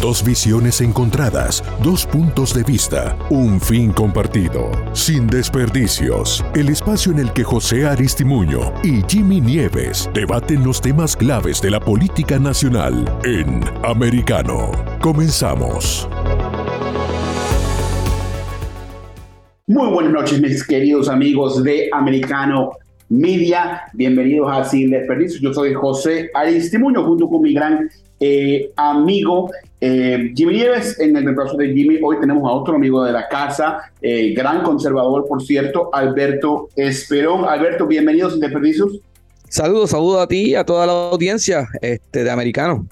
Dos visiones encontradas, dos puntos de vista, un fin compartido. Sin desperdicios, el espacio en el que José Aristimuño y Jimmy Nieves debaten los temas claves de la política nacional en Americano. Comenzamos. Muy buenas noches, mis queridos amigos de Americano Media. Bienvenidos a Sin Desperdicios. Yo soy José Aristimuño, junto con mi gran eh, amigo eh, Jimmy Nieves. En el reemplazo de Jimmy, hoy tenemos a otro amigo de la casa, eh, gran conservador, por cierto, Alberto Esperón. Alberto, bienvenido Sin Desperdicios. Saludos, saludos a ti y a toda la audiencia este, de Americano.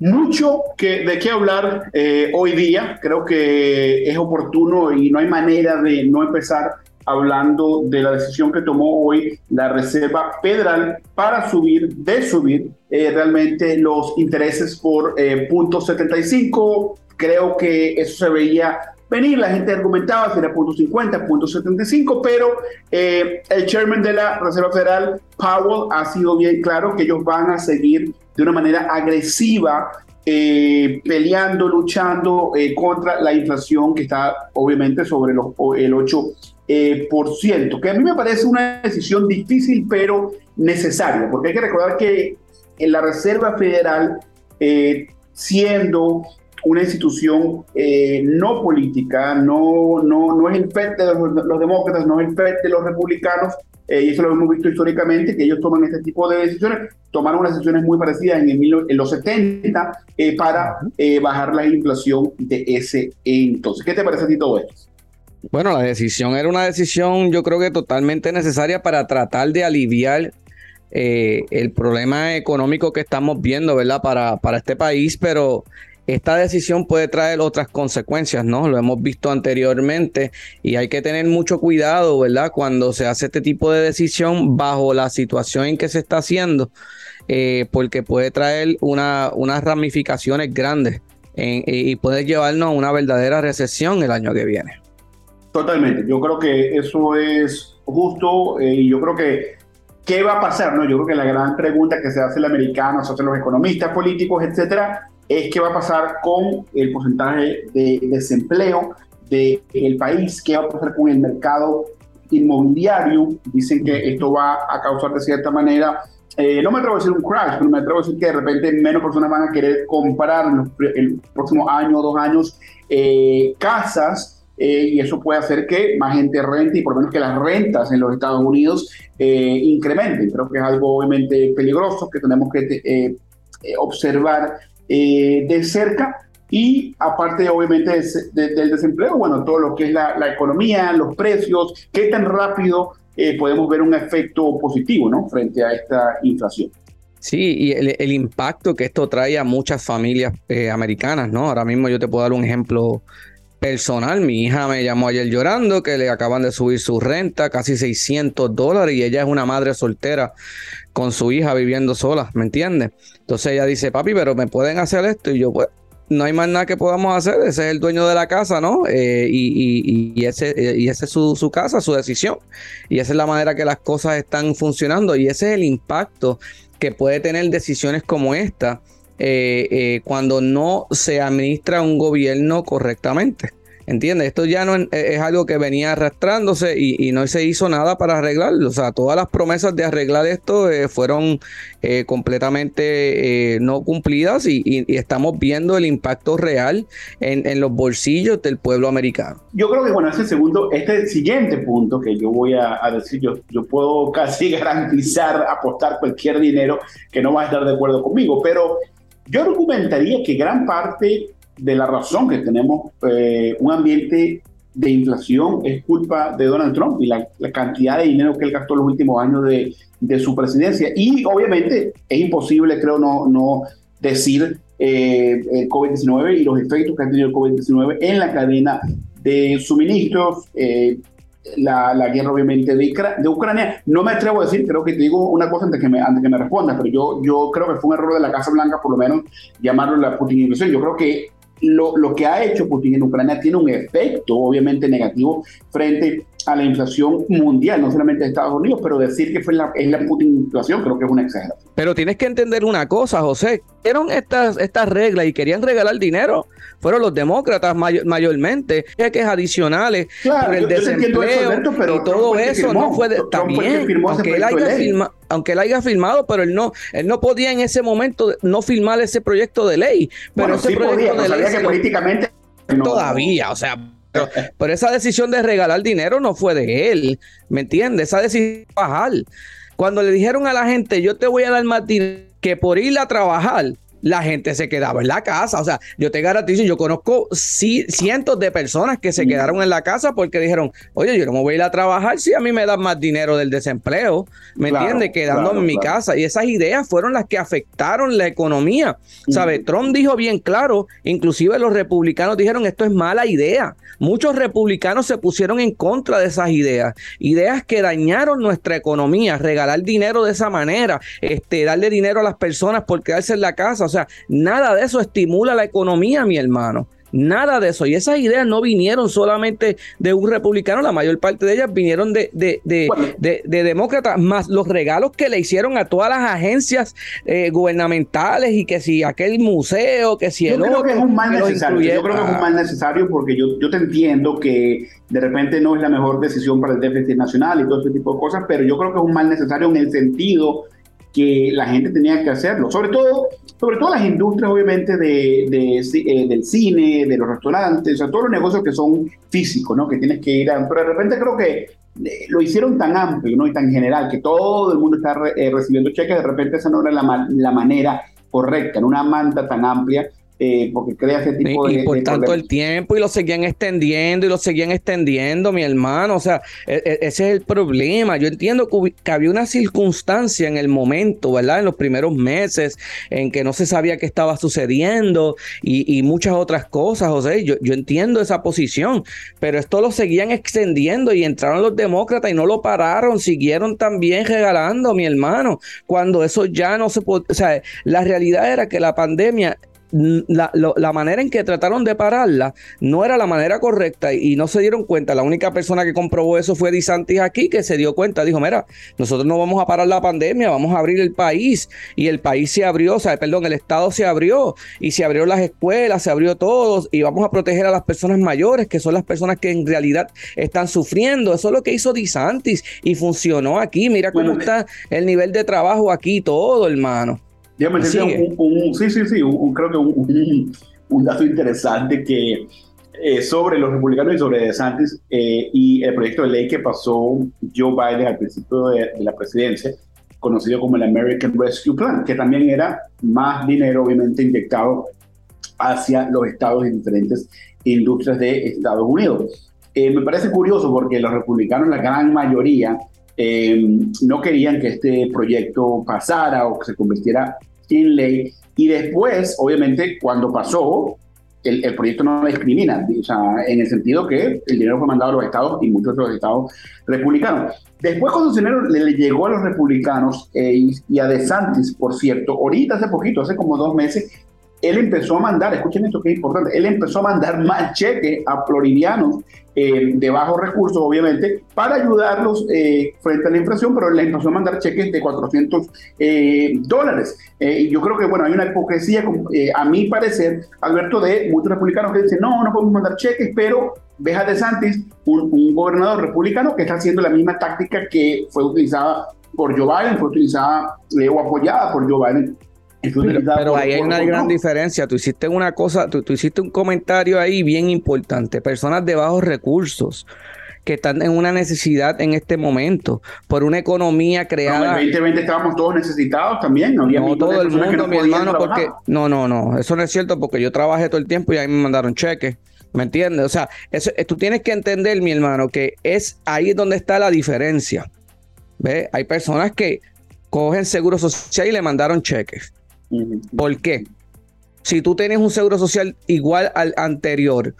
Mucho que, de qué hablar hoy día. Creo que es oportuno y no hay manera de no empezar hablando de la decisión que tomó hoy la Reserva Federal para subir, de subir eh, realmente los intereses por eh, punto 75. Creo que eso se veía venir. La gente argumentaba si era punto 50, punto 75, pero eh, el chairman de la Reserva Federal, Powell, ha sido bien claro que ellos van a seguir de una manera agresiva eh, peleando, luchando contra la inflación que está obviamente sobre los, el 8 eh, por ciento, que a mí me parece una decisión difícil pero necesaria, porque hay que recordar que en la Reserva Federal, eh, siendo una institución eh, no política, no, no, no es el FED de los, demócratas, no es el FED de los republicanos, y eso lo hemos visto históricamente, que ellos toman este tipo de decisiones, tomaron unas decisiones muy parecidas en, en los 70 para bajar la inflación de ese entonces. ¿Qué te parece a ti todo esto? Bueno, la decisión era una decisión yo creo que totalmente necesaria para tratar de aliviar eh, el problema económico que estamos viendo, ¿verdad? Para, para este país, pero esta decisión puede traer otras consecuencias, ¿no? Lo hemos visto anteriormente y hay que tener mucho cuidado, ¿verdad? Cuando se hace este tipo de decisión bajo la situación en que se está haciendo, eh, porque puede traer una, unas ramificaciones grandes y puede llevarnos a una verdadera recesión el año que viene. Totalmente, yo creo que eso es justo eh, y yo creo que ¿qué va a pasar? No? Yo creo que la gran pregunta que se hace el americano, se hacen los economistas, políticos, etcétera, es qué va a pasar con el porcentaje de desempleo del país, qué va a pasar con el mercado inmobiliario. Dicen que esto va a causar de cierta manera, eh, no me atrevo a decir un crash, pero me atrevo a decir que de repente menos personas van a querer comprar en el próximo año o dos años eh, casas eh, y eso puede hacer que más gente rente y por lo menos que las rentas en los Estados Unidos eh, incrementen. Creo que es algo obviamente peligroso que tenemos que eh, observar de cerca. Y aparte, obviamente, del desempleo, bueno, todo lo que es la, economía, los precios, qué tan rápido podemos ver un efecto positivo, ¿no? Frente a esta inflación. Sí, y el, impacto que esto trae a muchas familias americanas, ¿no? Ahora mismo yo te puedo dar un ejemplo personal. Mi hija me llamó ayer llorando que le acaban de subir su renta, casi 600 dólares, y ella es una madre soltera con su hija viviendo sola, ¿me entiendes? Entonces ella dice, papi, pero me pueden hacer esto, y yo, pues, no hay más nada que podamos hacer, ese es el dueño de la casa, ¿no? Eh, y, y, ese, y ese es su, su, casa, su decisión. Y esa es la manera que las cosas están funcionando, y ese es el impacto que puede tener decisiones como esta eh, eh, cuando no se administra un gobierno correctamente. ¿Entiendes? Esto ya no es, algo que venía arrastrándose y, no se hizo nada para arreglarlo. O sea, todas las promesas de arreglar esto eh, fueron completamente no cumplidas y, estamos viendo el impacto real en, los bolsillos del pueblo americano. Yo creo que, bueno, este segundo, este siguiente punto que yo voy a, a decir, yo, yo puedo casi garantizar, apostar cualquier dinero que no va a estar de acuerdo conmigo, pero yo argumentaría que gran parte de la razón que tenemos eh, un ambiente de inflación es culpa de Donald Trump y la, cantidad de dinero que él gastó los últimos años de, su presidencia. Y obviamente es imposible, creo, no, no decir eh, el COVID-19 y los efectos que ha tenido el COVID-19 en la cadena de suministros. Eh, la, la, guerra obviamente de, Ucrania. No me atrevo a decir, creo que te digo una cosa antes que me, antes que me respondas, pero yo, yo creo que fue un error de la Casa Blanca por lo menos llamarlo la Putinización. Yo creo que lo, lo, que ha hecho Putin en Ucrania tiene un efecto obviamente negativo frente a la inflación mundial, no solamente de Estados Unidos, pero decir que fue la, es la puta inflación creo que es una exageración. Pero tienes que entender una cosa, José. Hicieron estas, estas reglas y querían regalar dinero. Fueron los demócratas mayormente, cheques adicionales por el desempleo y todo eso no fue también, aunque él, haya aunque él haya firmado, pero él no, él no podía en ese momento no firmar ese proyecto de ley. Pero ese proyecto de ley que políticamente todavía, o sea, pero, esa decisión de regalar dinero no fue de él, ¿me entiendes? Esa decisión de bajar. Cuando le dijeron a la gente, yo te voy a dar más dinero que por ir a trabajar, la gente se quedaba en la casa. O sea, yo te garantizo, yo conozco cientos de personas que se quedaron en la casa porque dijeron, oye, yo no me voy a ir a trabajar si a mí me dan más dinero del desempleo, ¿me entiendes? Quedándome en mi casa. Y esas ideas fueron las que afectaron la economía. ¿Sabe? Trump dijo bien claro, inclusive los republicanos dijeron, esto es mala idea. Muchos republicanos se pusieron en contra de esas ideas, ideas que dañaron nuestra economía, regalar dinero de esa manera, este, darle dinero a las personas por quedarse en la casa. O sea, nada de eso estimula la economía, mi hermano. Nada de eso. Y esas ideas no vinieron solamente de un republicano, la mayor parte de ellas vinieron de, de, de, demócratas, más los regalos que le hicieron a todas las agencias eh, gubernamentales y que si aquel museo, que si el yo creo que es un mal necesario. Yo creo que es un mal necesario porque yo, yo te entiendo que de repente no es la mejor decisión para el déficit nacional y todo ese tipo de cosas, pero yo creo que es un mal necesario en el sentido que la gente tenía que hacerlo. Sobre todo, sobre todo las industrias, obviamente, de, eh, del cine, de los restaurantes, o todos los negocios que son físicos, ¿no? Que tienes que ir a... Pero de repente creo que eh, lo hicieron tan amplio, ¿no? Y tan general, que todo el mundo está eh, recibiendo cheques, de repente esa no era la, la manera correcta, en una manta tan amplia eh, porque crea ese tipo de... Y por tanto el tiempo y lo seguían extendiendo y lo seguían extendiendo, mi hermano. O sea, e, e, ese es el problema. Yo entiendo que, había una circunstancia en el momento, ¿verdad? En los primeros meses en que no se sabía qué estaba sucediendo y, muchas otras cosas, José. Yo, yo entiendo esa posición, pero esto lo seguían extendiendo y entraron los demócratas y no lo pararon, siguieron también regalando, mi hermano, cuando eso ya no se puede... O sea, la realidad era que la pandemia la, la, manera en que trataron de pararla no era la manera correcta y no se dieron cuenta. La única persona que comprobó eso fue DeSantis aquí, que se dio cuenta, dijo, mira, nosotros no vamos a parar la pandemia, vamos a abrir el país. Y el país se abrió, o sea, perdón, el Estado se abrió y se abrió las escuelas, se abrió todo y vamos a proteger a las personas mayores, que son las personas que en realidad están sufriendo. Eso es lo que hizo DeSantis y funcionó aquí. Mira cómo está el nivel de trabajo aquí, todo, hermano. Déjame decir un, sí, sí, sí, creo que un, dato interesante que eh, sobre los republicanos y sobre DeSantis eh, y el proyecto de ley que pasó Joe Biden al principio de, la presidencia, conocido como el American Rescue Plan, que también era más dinero obviamente inyectado hacia los estados y diferentes industrias de Estados Unidos. Eh, me parece curioso porque los republicanos, la gran mayoría, no querían que este proyecto pasara o que se convirtiera en ley. Y después, obviamente, cuando pasó, el, proyecto no discrimina, o sea, en el sentido que el dinero fue mandado a los estados y muchos de los estados republicanos. Después, cuando el dinero le, llegó a los republicanos eh, y, y, a DeSantis, por cierto, ahorita hace poquito, hace como dos meses, él empezó a mandar, escuchen esto que es importante, él empezó a mandar más cheques a floridianos eh, de bajos recursos, obviamente, para ayudarlos eh, frente a la inflación, pero le empezó a mandar cheques de 400 eh, dólares. y yo creo que, bueno, hay una hipocresía, a mi parecer, Alberto, de muchos republicanos que dicen, no, no podemos mandar cheques, pero ves a DeSantis, un, un gobernador republicano que está haciendo la misma táctica que fue utilizada por Joe Biden, fue utilizada o apoyada por Joe Biden pero, ahí hay una gran diferencia. Tú hiciste una cosa, tú, hiciste un comentario ahí bien importante. Personas de bajos recursos que están en una necesidad en este momento por una economía creada. No, en 2020 estábamos todos necesitados también. No, no todo el mundo, mi hermano, porque no, no, no, eso no es cierto porque yo trabajé todo el tiempo y ahí me mandaron cheques. ¿Me entiendes? O sea, eso, tú tienes que entender, mi hermano, que es ahí donde está la diferencia. ¿Ve? Hay personas que cogen seguro social y le mandaron cheques. ¿Por qué? Si tú tienes un seguro social igual al anterior,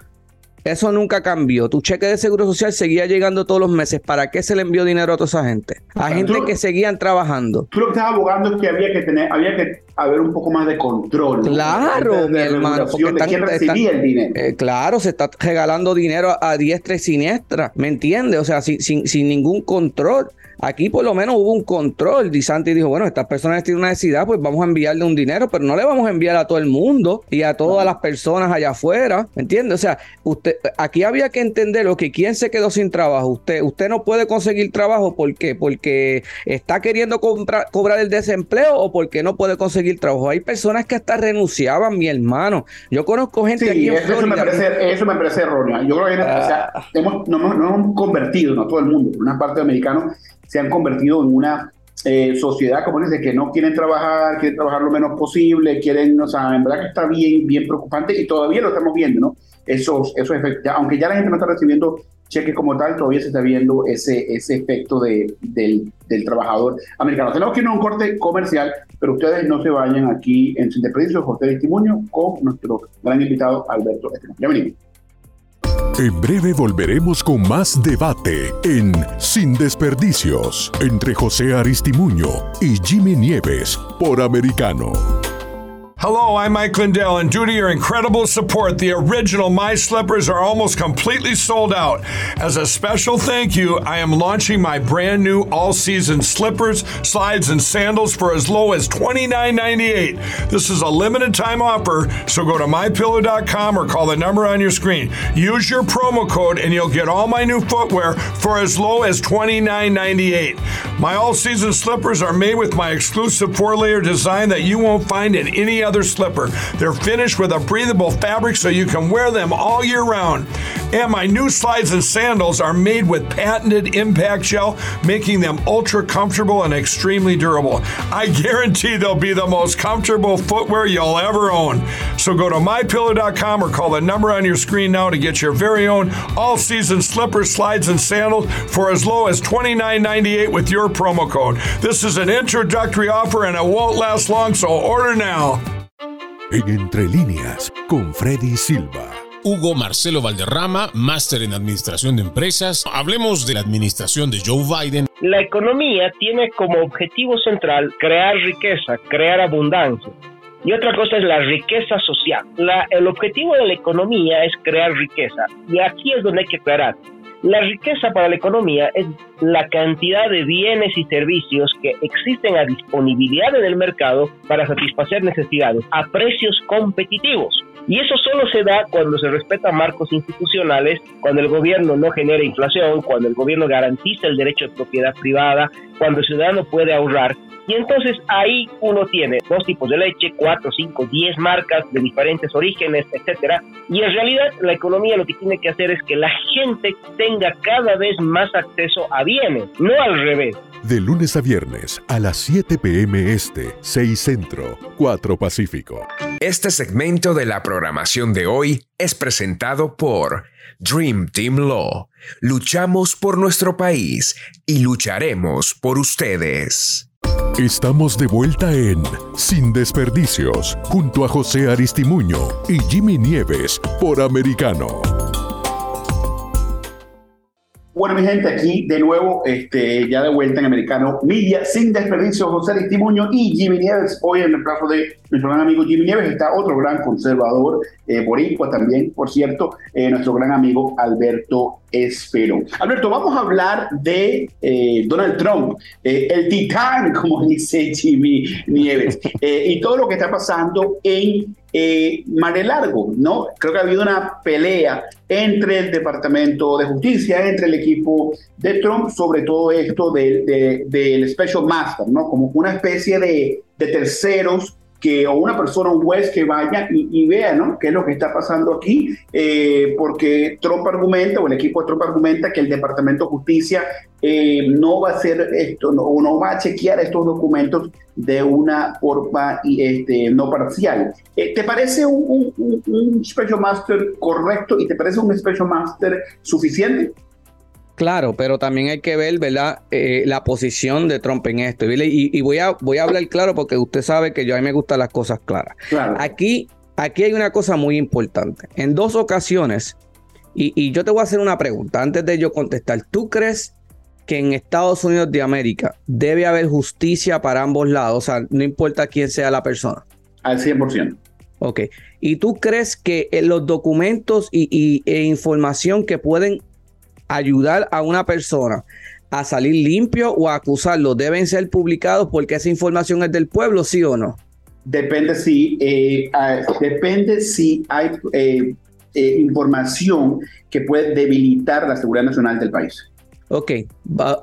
eso nunca cambió. Tu cheque de seguro social seguía llegando todos los meses. ¿Para qué se le envió dinero a toda esa gente? A gente que seguían trabajando. Tú lo que estás abogando es que había que tener, había que haber un poco más de control. Claro, mi hermano, porque están, el dinero. Eh, claro, se está regalando dinero a, diestra y siniestra, ¿me entiendes? O sea, sin, sin, sin ningún control. Aquí por lo menos hubo un control. Di Santi dijo, bueno, estas personas tienen una necesidad, pues vamos a enviarle un dinero, pero no le vamos a enviar a todo el mundo y a todas las personas allá afuera, ¿me entiende? O sea, usted, aquí había que entender lo que quién se quedó sin trabajo. Usted, usted no puede conseguir trabajo, ¿por qué? Porque está queriendo cobrar el desempleo o porque no puede conseguir trabajo. Hay personas que hasta renunciaban, mi hermano. Yo conozco gente aquí en eso Florida. Me parece, eso me parece erróneo. Yo creo que ah. hemos, no, hemos convertido, no todo el mundo, una parte de americanos se han convertido en una eh, sociedad, como dice, que no quieren trabajar, quieren trabajar lo menos posible, quieren, o sea, en verdad que está bien, bien preocupante y todavía lo estamos viendo, ¿no? Esos, esos efectos, aunque ya la gente no está recibiendo cheques como tal, todavía se está viendo ese, ese efecto de, del, del trabajador americano. Tenemos que ir a un corte comercial, pero ustedes no se vayan aquí en Sin Desperdicio, José Testimonio, con nuestro gran invitado Alberto Esteban. Ya venimos. En breve volveremos con más debate en Sin Desperdicios entre José Aristimuño y Jimmy Nieves por Americano. Hello, I'm Mike Lindell, and due to your incredible support, the original My Slippers are almost completely sold out. As a special thank you, I am launching my brand new all season slippers, slides, and sandals for as low as $29.98. This is a limited time offer, so go to mypillow.com or call the number on your screen. Use your promo code, and you'll get all my new footwear for as low as $29.98. My all season slippers are made with my exclusive four layer design that you won't find in any other other slipper. They're finished with a breathable fabric so you can wear them all year round. And my new slides and sandals are made with patented impact gel, making them ultra comfortable and extremely durable. I guarantee they'll be the most comfortable footwear you'll ever own. So go to mypillow.com or call the number on your screen now to get your very own all season slippers, slides, and sandals for as low as $29.98 with your promo code. This is an introductory offer and it won't last long, so order now. En Entre Líneas, con Freddy Silva. Hugo Marcelo Valderrama, máster en Administración de Empresas. Hablemos de la administración de Joe Biden. La economía tiene como objetivo central crear riqueza, crear abundancia. Y otra cosa es la riqueza social. el objetivo de la economía es crear riqueza. Y aquí es donde hay que aclarar. La riqueza para la economía es la cantidad de bienes y servicios que existen a disponibilidad en el mercado para satisfacer necesidades a precios competitivos. Y eso solo se da cuando se respetan marcos institucionales, cuando el gobierno no genera inflación, cuando el gobierno garantiza el derecho de propiedad privada, cuando el ciudadano puede ahorrar y entonces ahí uno tiene dos tipos de leche, cuatro, cinco, diez marcas de diferentes orígenes, etcétera. Y en realidad la economía lo que tiene que hacer es que la gente tenga cada vez más acceso a bienes, no al revés. De lunes a viernes a las 7 p.m. Este, 6 Centro, 4 Pacífico. Este segmento de la programación de hoy es presentado por Dream Team Law. Luchamos por nuestro país y lucharemos por ustedes. Estamos de vuelta en Sin Desperdicios, junto a José Aristimuño y Jimmy Nieves por Americano. Bueno, mi gente, aquí de nuevo, este, ya de vuelta en Americano Media, sin desperdicio, José Aristimuño y Jimmy Nieves. Hoy en el plazo de nuestro gran amigo Jimmy Nieves está otro gran conservador, eh, boricua también, por cierto, eh, nuestro gran amigo Alberto Espero. Alberto, vamos a hablar de eh, Donald Trump, eh, el titán, como dice Jimmy Nieves, y todo lo que está pasando en eh, Largo, ¿no? Creo que ha habido una pelea entre el Departamento de Justicia, entre el equipo de Trump, sobre todo esto del, del Special Master, ¿no? Como una especie de, de terceros que o una persona, un juez que vaya y, vea ¿no? qué es lo que está pasando aquí, eh, porque Trump argumenta, o el equipo de Trump argumenta que el Departamento de Justicia eh, no va a hacer esto, no, no va a chequear estos documentos de una forma este, no parcial. Eh, ¿Te parece un, un, un Special Master correcto y te parece un Special Master suficiente? Claro, pero también hay que ver, ¿verdad? Eh, la posición de Trump en esto. Y, voy, a, voy a hablar claro porque usted sabe que yo a mí me gustan las cosas claras. Aquí, aquí hay una cosa muy importante. En dos ocasiones, y, yo te voy a hacer una pregunta antes de yo contestar. ¿Tú crees que en Estados Unidos de América debe haber justicia para ambos lados, o sea, no importa quién sea la persona. Al 100%. Ok. ¿Y tú crees que los documentos y, e información que pueden ayudar a una persona a salir limpio o a acusarlo deben ser publicados porque esa información es del pueblo, sí o no? Depende si, eh, depende si hay eh, información que puede debilitar la seguridad nacional del país. Ok,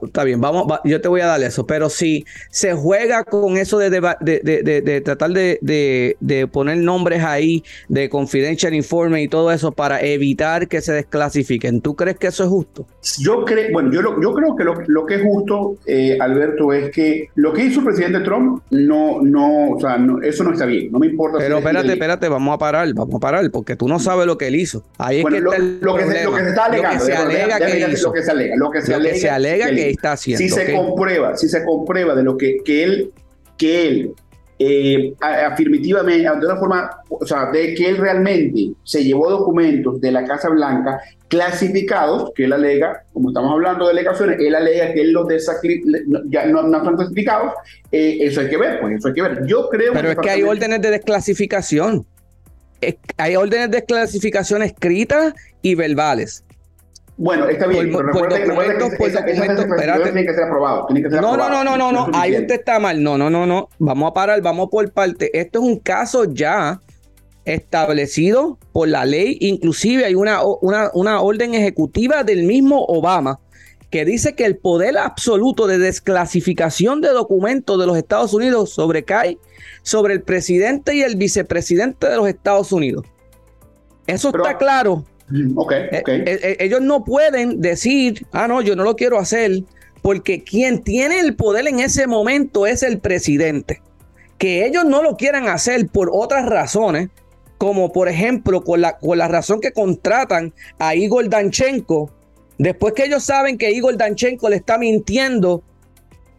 está bien, vamos, yo te voy a dar eso, pero si se juega con eso de, de, tratar de, poner nombres ahí, de confidential informe y todo eso para evitar que se desclasifiquen, ¿tú crees que eso es justo? Yo creo, bueno, yo, yo creo que lo, que es justo, eh, Alberto, es que lo que hizo el presidente Trump no, no, o sea, eso no está bien, no me importa. Pero espérate, espérate, vamos a parar, vamos a parar, porque tú no sabes lo que él hizo. Ahí es que lo, lo, que se, está alegando, lo que se alega que hizo. Lo que se alega, lo que se que se alega que, está haciendo. Si se comprueba, si se comprueba de lo que, que él, que él eh, afirmativamente, de una forma, o sea, de que él realmente se llevó documentos de la Casa Blanca clasificados, que él alega, como estamos hablando de delegaciones, él alega que él los ya no, no están clasificados, eh, eso hay que ver, pues eso hay que ver. Yo creo Pero es que hay órdenes de desclasificación. hay órdenes de desclasificación escritas y verbales. Bueno, está bien. Por, por documentos, por espérate. Tiene que ser aprobado. Tiene que ser no, no, no, no, no, no. Ahí usted está mal. No, no, no, no. Vamos a parar, vamos por parte. Esto es un caso ya establecido por la ley. Inclusive hay una, una, una orden ejecutiva del mismo Obama que dice que el poder absoluto de desclasificación de documentos de los Estados Unidos sobrecae sobre el presidente y el vicepresidente de los Estados Unidos. Eso está claro okay, eh, okay. Eh, eh, ellos no pueden decir, ah, no, yo no lo quiero hacer, porque quien tiene el poder en ese momento es el presidente. Que ellos no lo quieran hacer por otras razones, como por ejemplo con la, con la razón que contratan a Igor Danchenko, después que ellos saben que Igor Danchenko le está mintiendo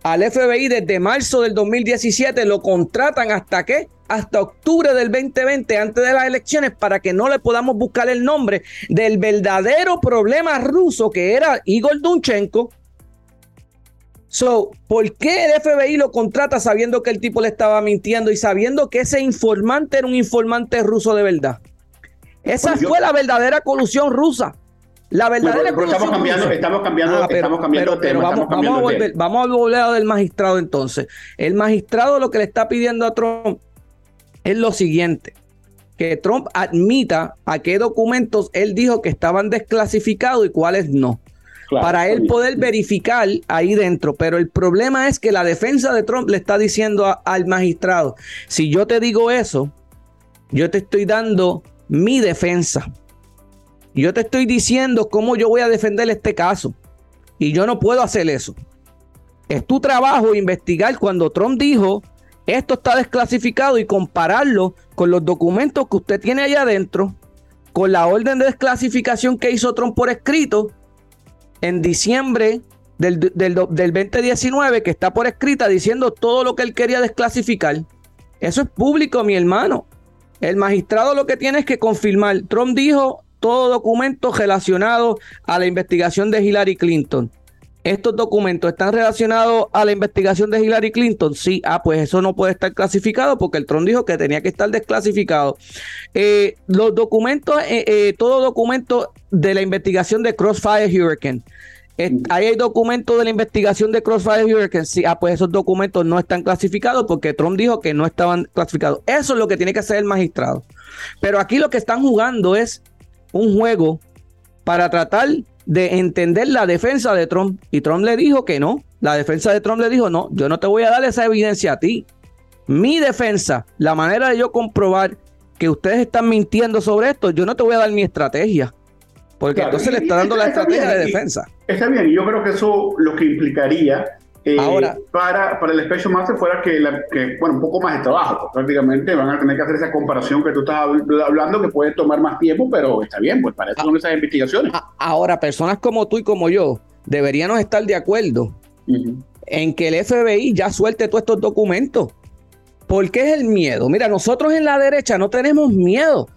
al FBI desde marzo del 2017, lo contratan hasta qué? Hasta octubre del 2020, antes de las elecciones, para que no le podamos buscar el nombre del verdadero problema ruso que era Igor Dunchenko. So, ¿por qué el FBI lo contrata sabiendo que el tipo le estaba mintiendo y sabiendo que ese informante era un informante ruso de verdad? Esa fue la verdadera colusión rusa. La verdadera pero, estamos cambiando, estamos cambiando, ah, estamos cambiando pero, vamos, vamos, a volver, vamos a volver a del magistrado entonces. El magistrado lo que le está pidiendo a Trump es lo siguiente, que Trump admita a qué documentos él dijo que estaban desclasificados y cuáles no. para él poder verificar ahí dentro. Pero el problema es que la defensa de Trump le está diciendo al magistrado, si yo te digo eso, yo te estoy dando mi defensa. Yo te estoy diciendo cómo yo voy a defender este caso. Y yo no puedo hacer eso. Es tu trabajo investigar cuando Trump dijo esto está desclasificado y compararlo con los documentos que usted tiene allá adentro, con la orden de desclasificación que hizo Trump por escrito en diciembre del, del, 2019, que está por escrita diciendo todo lo que él quería desclasificar. Eso es público, mi hermano. El magistrado lo que tiene es que confirmar. Trump dijo todo documento relacionado a la investigación de Hillary Clinton estos documentos están relacionados a la investigación de Hillary Clinton. Sí, ah, pues eso no puede estar clasificado porque el Tron dijo que tenía que estar desclasificado. Eh, los documentos, eh, eh, todo documento de la investigación de Crossfire Hurricane. ahí hay documentos de la investigación de Crossfire Hurricane. Sí, ah, pues esos documentos no están clasificados porque Trump dijo que no estaban clasificados. Eso es lo que tiene que hacer el magistrado. Pero aquí lo que están jugando es un juego para tratar de entender la defensa de Trump. Y Trump le dijo que no. La defensa de Trump le dijo, no, yo no te voy a dar esa evidencia a ti. Mi defensa, la manera de yo comprobar que ustedes están mintiendo sobre esto, yo no te voy a dar mi estrategia. Porque entonces le está dando la estrategia de defensa. Está bien, yo creo que eso lo que implicaría eh, Ahora, para, para el Special Master fuera que, que, bueno, un poco más de trabajo. Pues, prácticamente van a tener que hacer esa comparación que tú estás hablando, que puede tomar más tiempo, pero está bien, pues para eso son esas investigaciones. Ahora, personas como tú y como yo deberíamos estar de acuerdo en que el FBI ya suelte todos estos documentos. ¿Por qué es el miedo? Mira, nosotros en la derecha no tenemos miedo.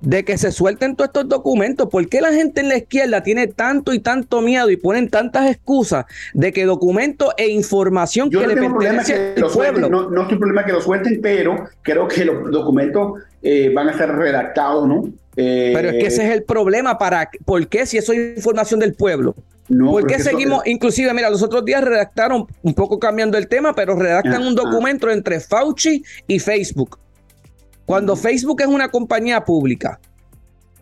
De que se suelten todos estos documentos. ¿Por qué la gente en la izquierda tiene tanto y tanto miedo y ponen tantas excusas de que documentos e información que le pertenece al pueblo? no, no estoy problema que lo suelten, pero creo que los documentos eh, van a ser redactados, ¿no? pero es que ese es el problema. Para, ¿Por qué si eso es información del pueblo? No, ¿Por qué seguimos? Inclusive, mira, los otros días redactaron, un poco cambiando el tema, pero redactan un documento entre Fauci y Facebook. Cuando Facebook es una compañía pública,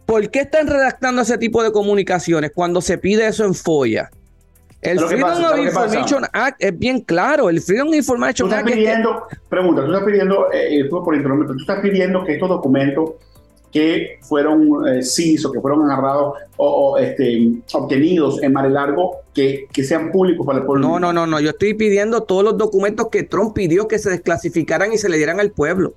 ¿por qué están redactando ese tipo de comunicaciones cuando se pide eso en FOIA? El Freedom of Information Act es bien claro. El Freedom of Information Act. Pidiendo, pregunta, tú estás pidiendo, eh, por tú estás pidiendo que estos documentos que fueron eh, CIS o que fueron agarrados o, este, obtenidos en Mar Largo que, que, sean públicos para el pueblo. No, no, no, no. Yo estoy pidiendo todos los documentos que Trump pidió que se desclasificaran y se le dieran al pueblo.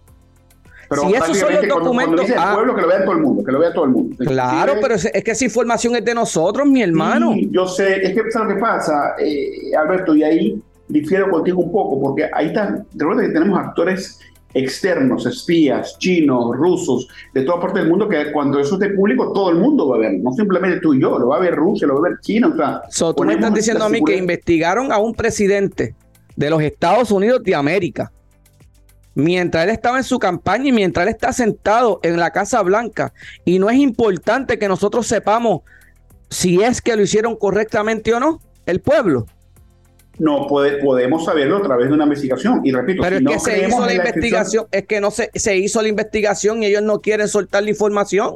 Pero si esos son los documentos. Cuando, ah. pueblo, que lo vea todo el mundo, que lo vea todo el mundo. Claro, pero es, que esa información es de nosotros, mi hermano. yo sé, es que ¿sabes lo que pasa, eh, Alberto? Y ahí difiero contigo un poco, porque ahí está, recuerda que tenemos actores externos, espías, chinos, rusos, de toda parte del mundo, que cuando eso esté público, todo el mundo va a ver, no simplemente tú y yo, lo va a ver Rusia, lo va a ver China. O sea, tú me estás diciendo a mí que investigaron a un presidente de los Estados Unidos de América mientras él estaba en su campaña y mientras él está sentado en la Casa Blanca. Y no es importante que nosotros sepamos si es que lo hicieron correctamente o no, el pueblo. No, podemos saberlo a través de una investigación. Y repito, pero es que se hizo la, investigación, es que no se, se hizo la investigación y ellos no quieren soltar la información.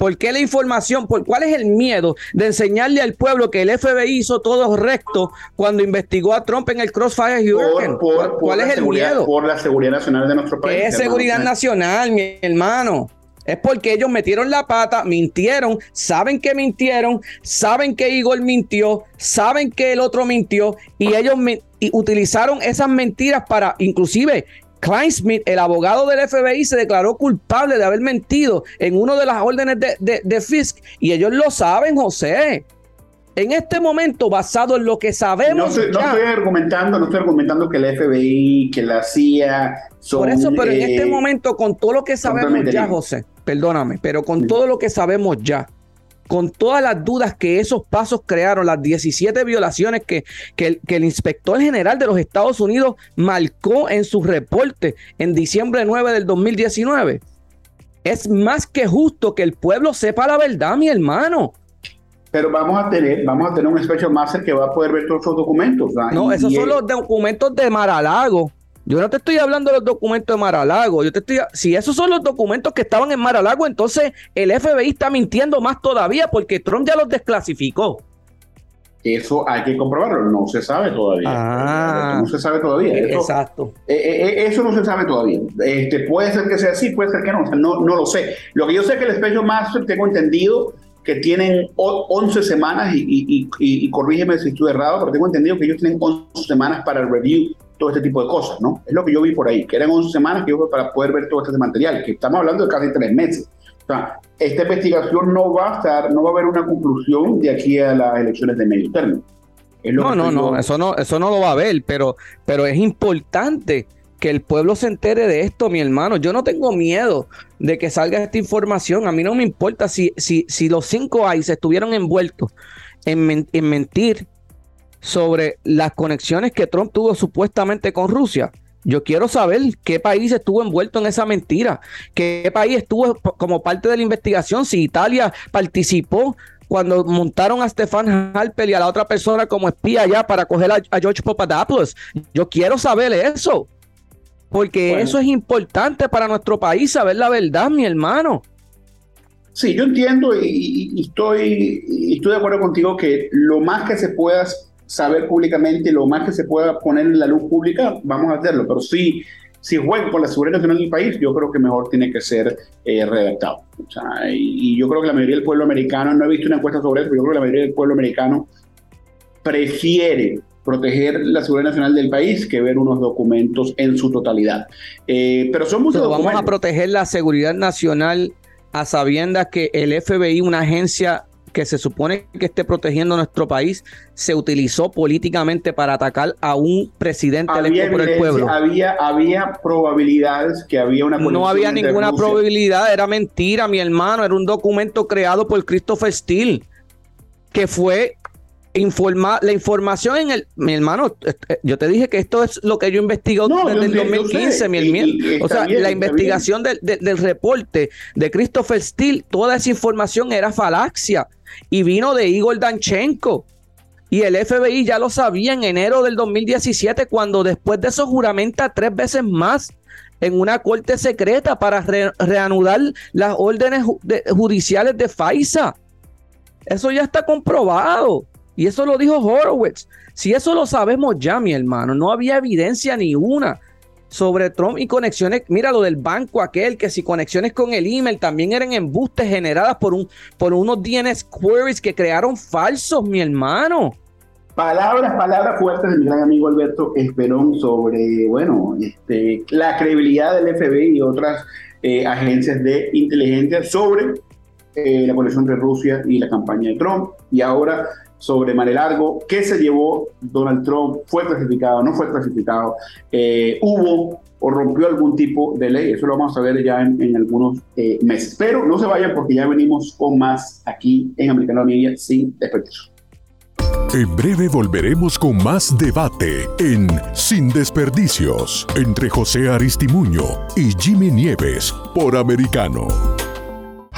¿Por qué la información? ¿Por cuál es el miedo de enseñarle al pueblo que el FBI hizo todo recto cuando investigó a Trump en el Crossfire Hurricane? ¿Cuál es el miedo? Por la seguridad nacional de nuestro país. ¿Qué es seguridad nacional, mi hermano? Es porque ellos metieron la pata, mintieron, saben que mintieron, saben que Igor mintió, saben que el otro mintió y ellos utilizaron esas mentiras para inclusive Klein Smith, el abogado del FBI, se declaró culpable de haber mentido en una de las órdenes de, Fisk y ellos lo saben, José. En este momento, basado en lo que sabemos. No estoy, argumentando, no estoy argumentando que el FBI, que la CIA son. Por eso, pero en este eh, momento, con todo lo que sabemos ya, José, perdóname, pero con todo lo que sabemos ya, con todas las dudas que esos pasos crearon, las 17 violaciones que, que, el, inspector general de los Estados Unidos marcó en su reporte en diciembre 9 del 2019. Es más que justo que el pueblo sepa la verdad, mi hermano. Pero vamos a tener, vamos a tener un special master que va a poder ver todos esos documentos. No, esos son los documentos de Maralago. Yo no te estoy hablando de los documentos de Maralago. Yo te estoy, si esos son los documentos que estaban en Maralago, entonces el FBI está mintiendo más todavía porque Trump ya los desclasificó. Eso hay que comprobarlo, no se sabe todavía. Ah, no se sabe todavía. exacto. Eh, eh, eh, eso no se sabe todavía. Este, puede ser que sea así, puede ser que no. no, no lo sé. Lo que yo sé es que el Special Master, tengo entendido que tienen 11 semanas, y, y, y, y, corrígeme si estoy errado, pero tengo entendido que ellos tienen 11 semanas para el review todo este tipo de cosas, ¿no? Es lo que yo vi por ahí, que eran 11 semanas que yo para poder ver todo este material, que estamos hablando de casi tres meses. O sea, esta investigación no va a estar, no va a haber una conclusión de aquí a las elecciones de medio término. No, no, no, eso no, eso no lo va a ver, pero, pero es importante que el pueblo se entere de esto, mi hermano. Yo no tengo miedo de que salga esta información. A mí no me importa si, si, si los cinco se estuvieron envueltos en, en mentir sobre las conexiones que Trump tuvo supuestamente con Rusia. Yo quiero saber qué país estuvo envuelto en esa mentira, qué país estuvo como parte de la investigación, si Italia participó cuando montaron a Stefan Halper y a la otra persona como espía allá para coger a, George Papadopoulos. Yo quiero saber eso, porque eso es importante para nuestro país, saber la verdad, mi hermano. Sí, yo entiendo y, y estoy, y estoy de acuerdo contigo que lo más que se pueda saber públicamente lo más que se pueda poner en la luz pública, vamos a hacerlo. Pero sí, si juega por la seguridad nacional del país, yo creo que mejor tiene que ser eh, redactado. y, yo creo que la mayoría del pueblo americano, no he visto una encuesta sobre eso, pero yo creo que la mayoría del pueblo americano prefiere proteger la seguridad nacional del país que ver unos documentos en su totalidad. Eh, pero somos Vamos a proteger la seguridad nacional a sabiendas que el FBI, una agencia que se supone que esté protegiendo nuestro país se utilizó políticamente para atacar a un presidente electo por el pueblo. Había, había probabilidades que había una No había ninguna probabilidad, era mentira, mi hermano, era un documento creado por Christopher Steele que fue informar la información en el mi hermano eh, yo te dije que esto es lo que yo investigo desde el 2015 mi o sea la investigación del, del, reporte de Christopher Steele toda esa información era falacia. Y vino de Igor Danchenko. Y el FBI ya lo sabía en enero del 2017 cuando después de eso juramenta tres veces más en una corte secreta para reanudar las órdenes judiciales de FISA. Eso ya está comprobado. Y eso lo dijo Horowitz. Si eso lo sabemos ya, mi hermano, no había evidencia ni una sobre Trump y conexiones. Mira lo del banco aquel, que si conexiones con el email también eran embustes generadas por, un, por unos DNS queries que crearon falsos, mi hermano. Palabras, palabras fuertes de mi gran amigo Alberto Esperón sobre, bueno, este, la credibilidad del FBI y otras eh, agencias de inteligencia sobre eh, la conexión entre Rusia y la campaña de Trump. Y ahora sobre Mare Largo, qué se llevó Donald Trump, fue clasificado, no fue clasificado, eh, hubo o rompió algún tipo de ley, eso lo vamos a ver ya en, algunos eh, meses. Pero no se vayan porque ya venimos con más aquí en Americano Media sin desperdicios. En breve volveremos con más debate en Sin Desperdicios entre José Aristimuño y Jimmy Nieves por Americano.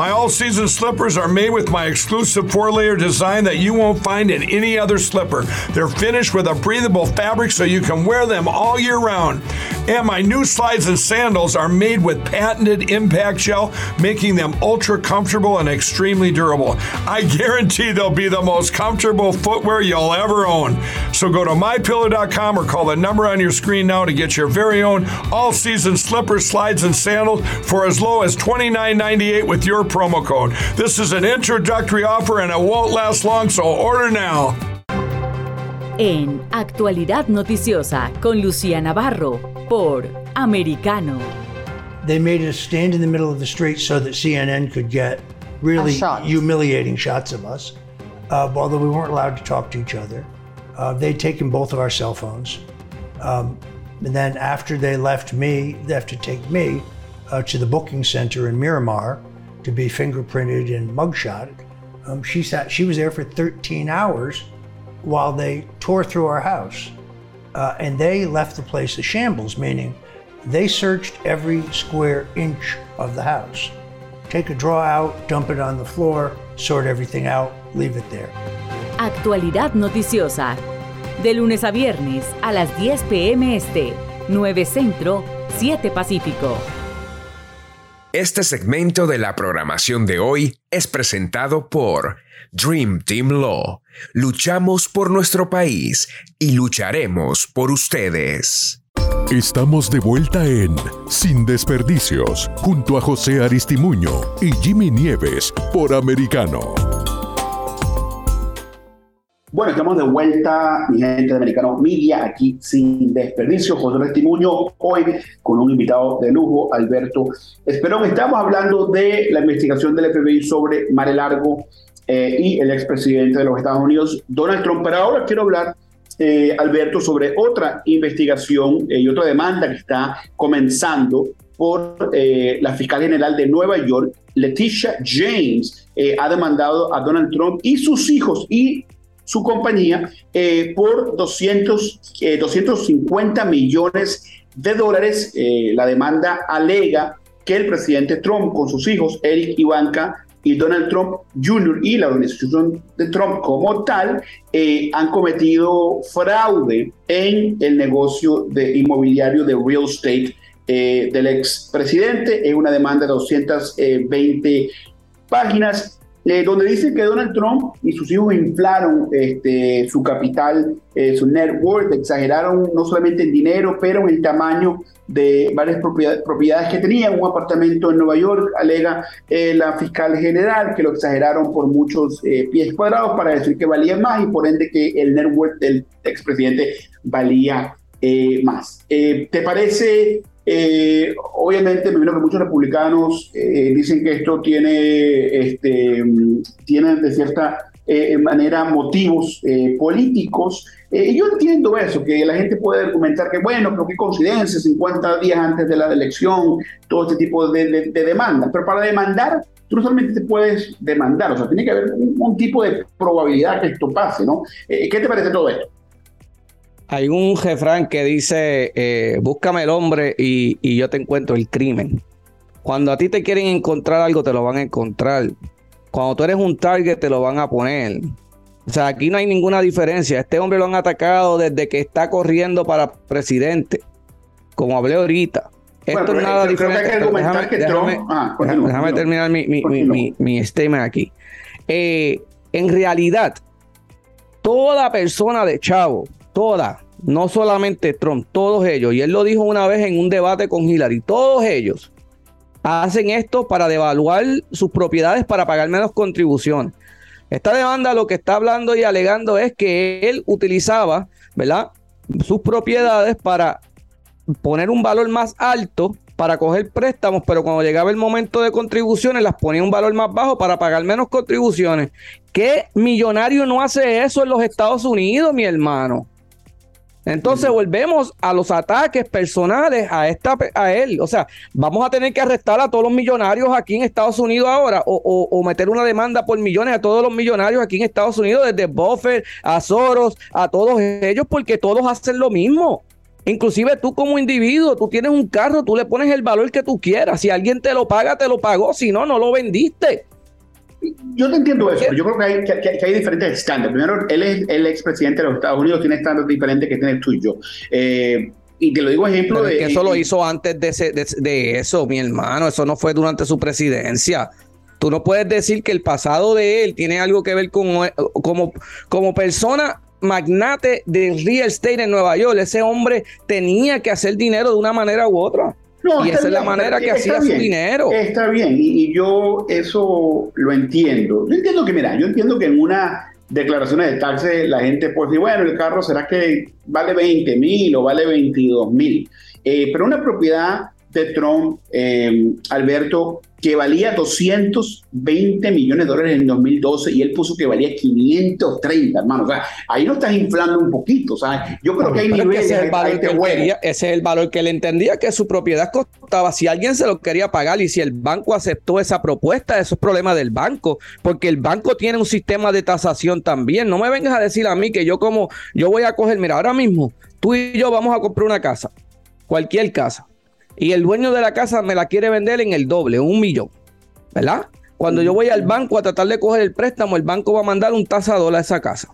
My all season slippers are made with my exclusive four layer design that you won't find in any other slipper. They're finished with a breathable fabric so you can wear them all year round. And my new slides and sandals are made with patented impact gel, making them ultra comfortable and extremely durable. I guarantee they'll be the most comfortable footwear you'll ever own. So go to mypillow.com or call the number on your screen now to get your very own all season slippers, slides, and sandals for as low as $29.98 with your promo code. This is an introductory offer and it won't last long, so order now. en Actualidad Noticiosa con Lucía Navarro por Americano. They made us stand in the middle of the street so that CNN could get really humiliating shots of us, uh, although we weren't allowed to talk to each other. Uh, they'd taken both of our cell phones. Um, and then after they left me, they have to take me uh, to the booking center in Miramar to be fingerprinted and mugshotted. Um, she sat. She was there for 13 hours while they tore through our house. Uh, and they left the place a shambles, meaning they searched every square inch of the house. Take a draw out, dump it on the floor, sort everything out, leave it there. Actualidad noticiosa. De lunes a viernes a las 10 p.m. Este, 9 Centro, 7 Pacífico. Este segmento de la programación de hoy es presentado por Dream Team Law. Luchamos por nuestro país y lucharemos por ustedes. Estamos de vuelta en Sin Desperdicios, junto a José Aristimuño y Jimmy Nieves por Americano. Bueno, estamos de vuelta, mi gente de Americano Media, aquí sin desperdicio. José Aristimuño, hoy con un invitado de lujo, Alberto Esperón. Estamos hablando de la investigación del FBI sobre Mare Largo eh, y el expresidente de los Estados Unidos, Donald Trump. Pero ahora quiero hablar, eh, Alberto, sobre otra investigación eh, y otra demanda que está comenzando por la fiscal general de Nueva York, Leticia James, ha demandado a Donald Trump y sus hijos y su compañía por 200, 250 millones de dólares. la demanda alega que el presidente Trump con sus hijos, Eric Ivanka, y Donald Trump Jr. y la organización de Trump como tal eh, han cometido fraude en el negocio de inmobiliario de real estate eh, del expresidente. Es una demanda de 220 páginas eh, donde dice que Donald Trump y sus hijos inflaron este, su capital, eh, su net worth, exageraron no solamente en dinero, pero en el tamaño de varias propiedades, que tenían. Un apartamento en Nueva York, alega eh, la fiscal general, que lo exageraron por muchos pies cuadrados para decir que valía más y por ende que el net worth del expresidente valía más. ¿Te parece eh, obviamente, me imagino que muchos republicanos eh, dicen que esto tiene, este, de cierta eh, manera motivos políticos. yo entiendo eso, que la gente puede argumentar que, bueno, pero qué coincidencia, 50 días antes de la elección, todo este tipo de, de, demandas. Pero para demandar, tú no solamente te puedes demandar, o sea, tiene que haber un, un tipo de probabilidad que esto pase, ¿no? ¿Qué te parece todo esto? Hay un refrán que dice, eh, búscame el hombre y, yo te encuentro el crimen. Cuando a ti te quieren encontrar algo, te lo van a encontrar. Cuando tú eres un target, te lo van a poner. O sea, aquí no hay ninguna diferencia. Este hombre lo han atacado desde que está corriendo para presidente. Como hablé ahorita. Esto es nada diferente. déjame, terminar mi, mi, mi, statement aquí. Eh, en realidad, toda persona de chavo todas, no solamente Trump, todos ellos, y él lo dijo una vez en un debate con Hillary, todos ellos hacen esto para devaluar sus propiedades para pagar menos contribuciones. Esta demanda lo que está hablando y alegando es que él utilizaba, ¿verdad? Sus propiedades para poner un valor más alto para coger préstamos, pero cuando llegaba el momento de contribuciones las ponía un valor más bajo para pagar menos contribuciones. ¿Qué millonario no hace eso en los Estados Unidos, mi hermano? Entonces volvemos a los ataques personales a esta a él. O sea, vamos a tener que arrestar a todos los millonarios aquí en Estados Unidos ahora o, meter una demanda por millones a todos los millonarios aquí en Estados Unidos, desde Buffett a Soros, a todos ellos, porque todos hacen lo mismo. Inclusive tú como individuo, tú tienes un carro, tú le pones el valor que tú quieras. Si alguien te lo paga, te lo pagó. Si no, no lo vendiste. Yo te entiendo eso, yo creo que hay, que, hay diferentes estándares. Primero, él es el expresidente de los Estados Unidos, tiene estándares diferentes que tiene tú y yo. Eh, y te lo digo ejemplo de... Que eso lo hizo antes de, de, eso, mi hermano, eso no fue durante su presidencia. Tú no puedes decir que el pasado de él tiene algo que ver con como, como persona magnate de real estate en Nueva York. Ese hombre tenía que hacer dinero de una manera u otra y esa es la manera que hacía su dinero. Está bien, y, yo eso lo entiendo. Yo entiendo que, mira, yo entiendo que en una declaración de taxes la gente puede decir, bueno, el carro será que vale 20 mil o vale 22 mil. Eh, pero una propiedad de Trump, eh, Alberto, que valía 220 millones de dólares en 2012 y él puso que valía 530, hermano. O sea, ahí lo estás inflando un poquito. O sea, yo creo que hay niveles. Ese es, el valor que ese es el valor que él entendía que su propiedad costaba. Si alguien se lo quería pagar y si el banco aceptó esa propuesta, eso es problema del banco, porque el banco tiene un sistema de tasación también. No me vengas a decir a mí que yo como, yo voy a coger, mira, ahora mismo tú y yo vamos a comprar una casa, cualquier casa y el dueño de la casa me la quiere vender en el doble, un millón, ¿verdad? Cuando yo voy al banco a tratar de coger el préstamo, el banco va a mandar un tasador a esa casa.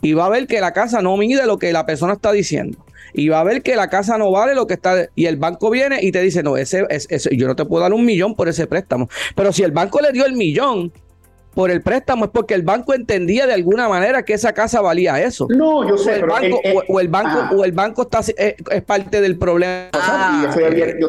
Y va a ver que la casa no mide lo que la persona está diciendo. Y va a ver que la casa no vale lo que está. Y el banco viene y te dice: No, ese, yo no te puedo dar un millón por ese préstamo. Pero si el banco le dio el millón por el préstamo es porque el banco entendía de alguna manera que esa casa valía eso. No, yo sé. O el, banco, o, el banco, o el banco está, eh, es, parte del problema. Ah, yo, estoy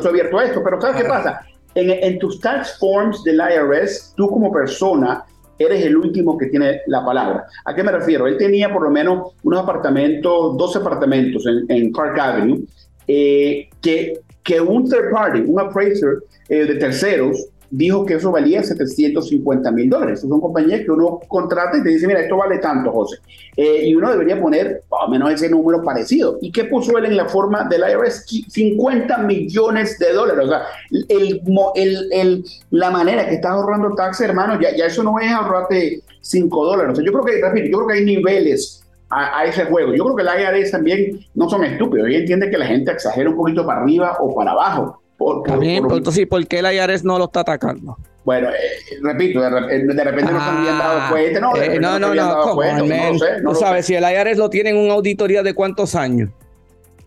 abierto, a esto, pero ¿sabes qué pasa? En, en, tus tax forms del IRS, tú como persona eres el último que tiene la palabra. ¿A qué me refiero? Él tenía por lo menos unos apartamentos, dos apartamentos en, en Park Avenue, eh, que, que un third party, un appraiser eh, de terceros, dijo que eso valía 750 mil dólares. Son compañías que uno contrata y te dice, mira, esto vale tanto, José. Eh, y uno debería poner más o menos ese número parecido. ¿Y qué puso él en la forma del IRS? 50 millones de dólares. O sea, el, el, el, la manera que estás ahorrando taxes, hermano, ya, ya eso no es ahorrarte 5 dólares. O sea, yo creo que, yo creo que hay niveles a, ese juego. Yo creo que el IRS también no son estúpidos. Ellos entienden que la gente exagera un poquito para arriba o para abajo. Por, por, entonces, ¿por qué la IARES no lo está atacando? Bueno, eh, repito, de, repente, de repente no se habían dado ah, cuenta. No, eh, no, no, no, no, sé, no, sabes, si el IARES lo tiene en una auditoría de cuántos años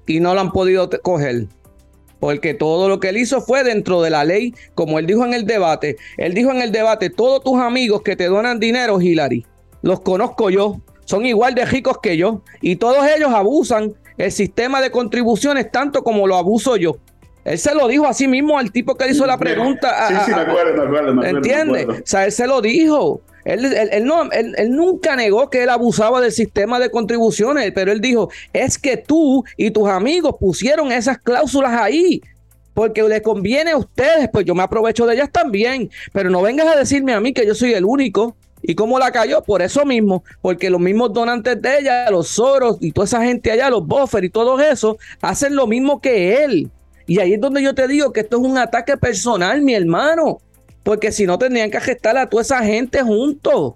y no lo han podido coger. porque todo lo que él hizo fue dentro de la ley, como él dijo en el debate. Él dijo en el debate, todos tus amigos que te donan dinero, Hillary, los conozco yo, son igual de ricos que yo, y todos ellos abusan el sistema de contribuciones tanto como lo abuso yo. Él se lo dijo a sí mismo al tipo que hizo la pregunta. Sí, sí, me acuerdo, me acuerdo. Me ¿Entiendes? O sea, él se lo dijo. Él, él, no, él, nunca negó que él abusaba del sistema de contribuciones, pero él dijo, es que tú y tus amigos pusieron esas cláusulas ahí porque le conviene a ustedes, pues yo me aprovecho de ellas también, pero no vengas a decirme a mí que yo soy el único. ¿Y cómo la cayó? Por eso mismo, porque los mismos donantes de ella, los Soros y toda esa gente allá, los Buffer y todo eso, hacen lo mismo que él. Y ahí es donde yo te digo que esto es un ataque personal, mi hermano porque si no tendrían que gestar a toda esa gente juntos.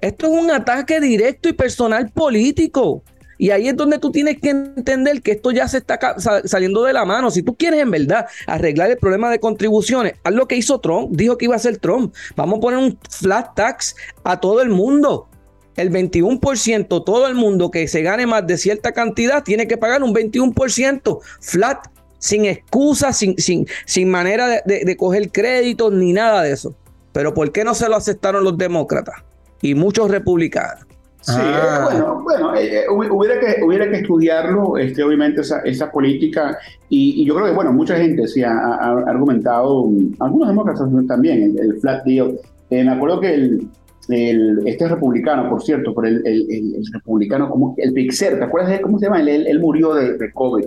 Esto es un ataque directo y personal político. Y ahí es donde tú tienes que entender que esto ya se está saliendo de la mano. Si tú quieres en verdad arreglar el problema de contribuciones, haz lo que hizo Trump, dijo que iba a hacer Trump. Vamos a poner un flat tax a todo el mundo. El 21%, todo el mundo que se gane más de cierta cantidad tiene que pagar un 21% flat sin excusas, sin, sin, sin manera de, coger créditos ni nada de eso. Pero ¿por qué no se lo aceptaron los demócratas y muchos republicanos? Sí, eh, ah. bueno, bueno eh, eh, hubiera, que, hubiera que estudiarlo, este, obviamente, esa, esa política. Y, yo creo que, bueno, mucha gente sí ha, argumentado, algunos demócratas también, el, flat deal. me acuerdo que el, el, este republicano, por cierto, por el, el, republicano, como el Pixer, ¿te acuerdas de cómo se llama? Él, él murió de, de COVID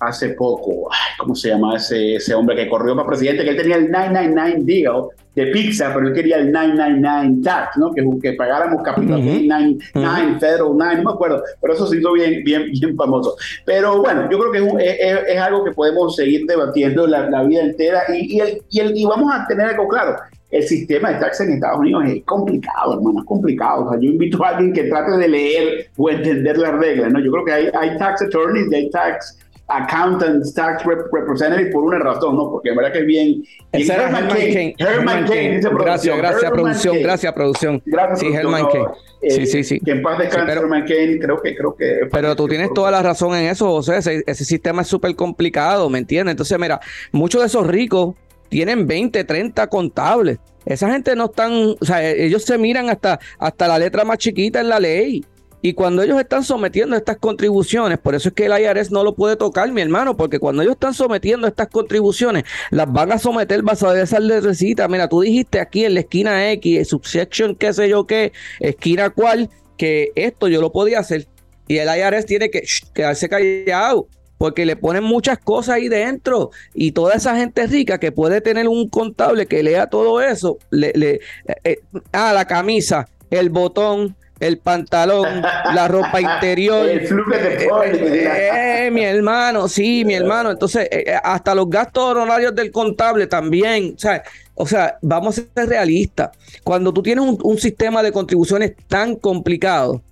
hace poco, ¿cómo se llama ese, ese hombre que corrió para presidente? Que él tenía el 999 deal de pizza, pero él quería el 999 tax, ¿no? Que, que pagáramos capital 999, federal 9, no me acuerdo, pero eso se hizo bien, bien, bien famoso. Pero bueno, yo creo que es, es, algo que podemos seguir debatiendo la, la vida entera y, y, el, y, el, y vamos a tener algo claro. El sistema de taxes en Estados Unidos es complicado, hermano, es complicado. O sea, yo invito a alguien que trate de leer o entender las reglas, ¿no? Yo creo que hay, hay tax attorneys, hay tax accountants, tax representative por una razón, ¿no? Porque en verdad que es bien. Era Herman Kane. Herman Kane, gracias, gracias, producción, gracias, producción. Gracias, sí, Herman Kane. sí, sí, sí. Que en paz descanse Herman Kane, creo que, creo que. Pero tú tienes toda la razón en eso, José. Ese, ese sistema es súper complicado, ¿me entiendes? Entonces, mira, muchos de esos ricos tienen 20, 30 contables. Esa gente no están, o sea, ellos se miran hasta, hasta la letra más chiquita en la ley. Y cuando ellos están sometiendo estas contribuciones, por eso es que el IRS no lo puede tocar, mi hermano, porque cuando ellos están sometiendo estas contribuciones, las van a someter basado en esa recita. Mira, tú dijiste aquí en la esquina X, subsection, qué sé yo qué, esquina cual, que esto yo lo podía hacer. Y el IRS tiene que quedarse callado porque le ponen muchas cosas ahí dentro y toda esa gente rica que puede tener un contable que lea todo eso, le, le eh, eh, ah, la camisa, el botón, el pantalón, la ropa interior. el flujo de eh, eh, mi hermano, sí, mi hermano. Entonces, eh, hasta los gastos honorarios del contable también. O sea, o sea vamos a ser realistas. Cuando tú tienes un, un sistema de contribuciones tan complicado,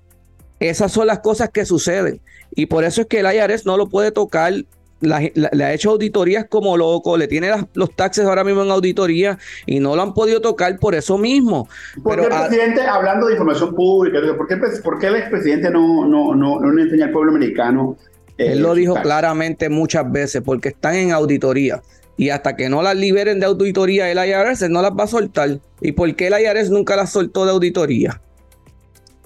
esas son las cosas que suceden. Y por eso es que el IRS no lo puede tocar le ha hecho auditorías como loco, le tiene los taxes ahora mismo en auditoría y no lo han podido tocar por eso mismo. ¿Por qué el presidente, hablando de información pública, ¿por qué, por qué el expresidente no, no, no, no le enseña al pueblo americano? Eh, Él lo dijo claramente muchas veces, porque están en auditoría. Y hasta que no las liberen de auditoría el IRS, no las va a soltar. ¿Y por qué el IRS nunca las soltó de auditoría?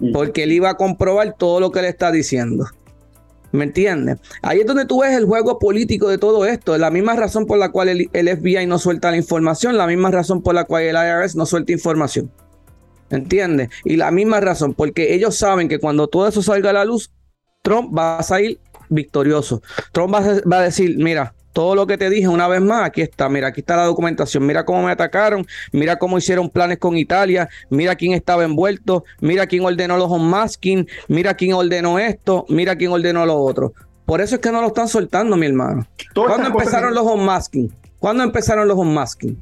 Mm. Porque él iba a comprobar todo lo que le está diciendo. ¿Me entiendes? Ahí es donde tú ves el juego político de todo esto. La misma razón por la cual el, FBI no suelta la información, la misma razón por la cual el IRS no suelta información. ¿Me entiendes? Y la misma razón, porque ellos saben que cuando todo eso salga a la luz, Trump va a salir victorioso. Trump va a decir, mira, todo lo que te dije una vez más, aquí está, mira, aquí está la documentación, mira cómo me atacaron, mira cómo hicieron planes con Italia, mira quién estaba envuelto, mira quién ordenó los unmasking, mira quién ordenó esto, mira quién ordenó lo otro. Por eso es que no lo están soltando, mi hermano. ¿Cuándo empezaron los unmasking? ¿Cuándo empezaron los unmasking?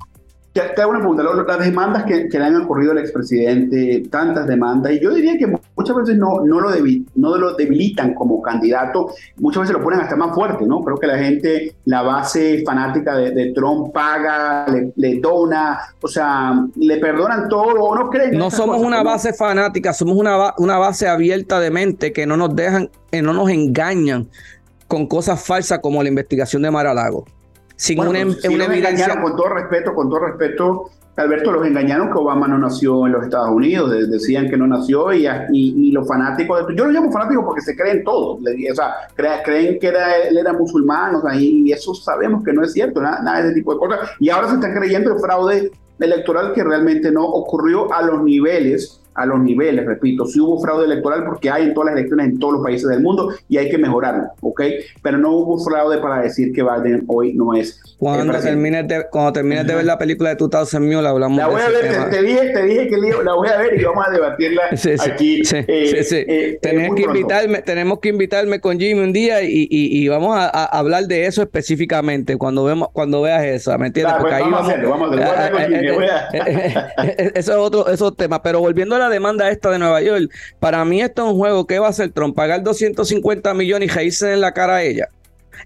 Te, hago una pregunta, las demandas que, le han ocurrido al expresidente, tantas demandas, y yo diría que muchas veces no, no, lo no lo debilitan como candidato, muchas veces lo ponen hasta más fuerte, ¿no? Creo que la gente, la base fanática de, Trump paga, le, dona, o sea, le perdonan todo, ¿no creen? No somos una base fanática, somos una, una base abierta de mente que no nos dejan, que no nos engañan con cosas falsas como la investigación de Maralago. Sin una, evidencia. Con todo respeto, con todo respeto, Alberto, los engañaron que Obama no nació en los Estados Unidos, decían que no nació y, y, los fanáticos, de, yo lo llamo fanáticos porque se creen todo, o sea, creen que era, él era musulmán, o sea, y, eso sabemos que no es cierto, nada, nada de ese tipo de cosas. Y ahora se está creyendo el fraude electoral que realmente no ocurrió a los niveles a los niveles, repito, si hubo fraude electoral porque hay en todas las elecciones en todos los países del mundo y hay que mejorarlo, ¿ok? Pero no hubo fraude para decir que Biden hoy no es. Cuando termines de, cuando termines de ver la película de 2000 Mule, hablamos La voy a ver, te, dije, te dije que la voy a ver y vamos a debatirla aquí. Sí, eh, sí, eh, tenemos, que invitarme, tenemos que invitarme con Jimmy un día y, y, y vamos a, hablar de eso específicamente cuando, vemos, cuando veas eso, ¿me entiendes? porque ahí vamos, a hacerlo, vamos a hacerlo. Eso es otro, eso tema, pero volviendo a la demanda esta de Nueva York. Para mí esto es un juego que va a hacer Trump, pagar 250 millones y reírse en la cara a ella.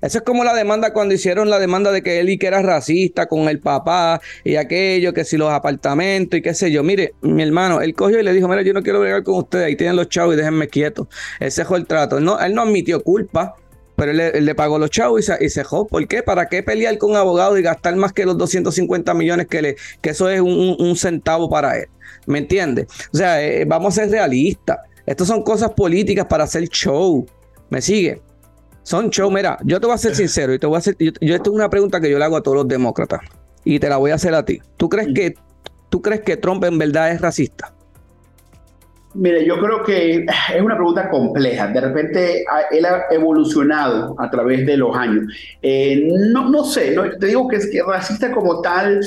Eso es como la demanda cuando hicieron la demanda de que y que era racista con el papá y aquello, que si los apartamentos y qué sé yo. Mire, mi hermano, él cogió y le dijo, mira, yo no quiero bregar con ustedes, ahí tienen los chavos y déjenme quieto. Ese fue el trato. él no admitió culpa, pero él, le pagó los chavos y se, y ¿Por qué? ¿Para qué pelear con abogados y gastar más que los 250 millones que le, que eso es un centavo para él? ¿Me entiendes? O sea, eh, vamos a ser realistas. Estas son cosas políticas para hacer show. ¿Me sigue? Son show. Mira, yo te voy a ser sincero y te voy a hacer. Yo, esto es una pregunta que yo le hago a todos los demócratas y te la voy a hacer a ti. ¿Tú crees que, tú crees que Trump en verdad es racista? Mire, yo creo que es una pregunta compleja. De repente él ha evolucionado a través de los años. Eh, no, no sé, te digo que es que racista como tal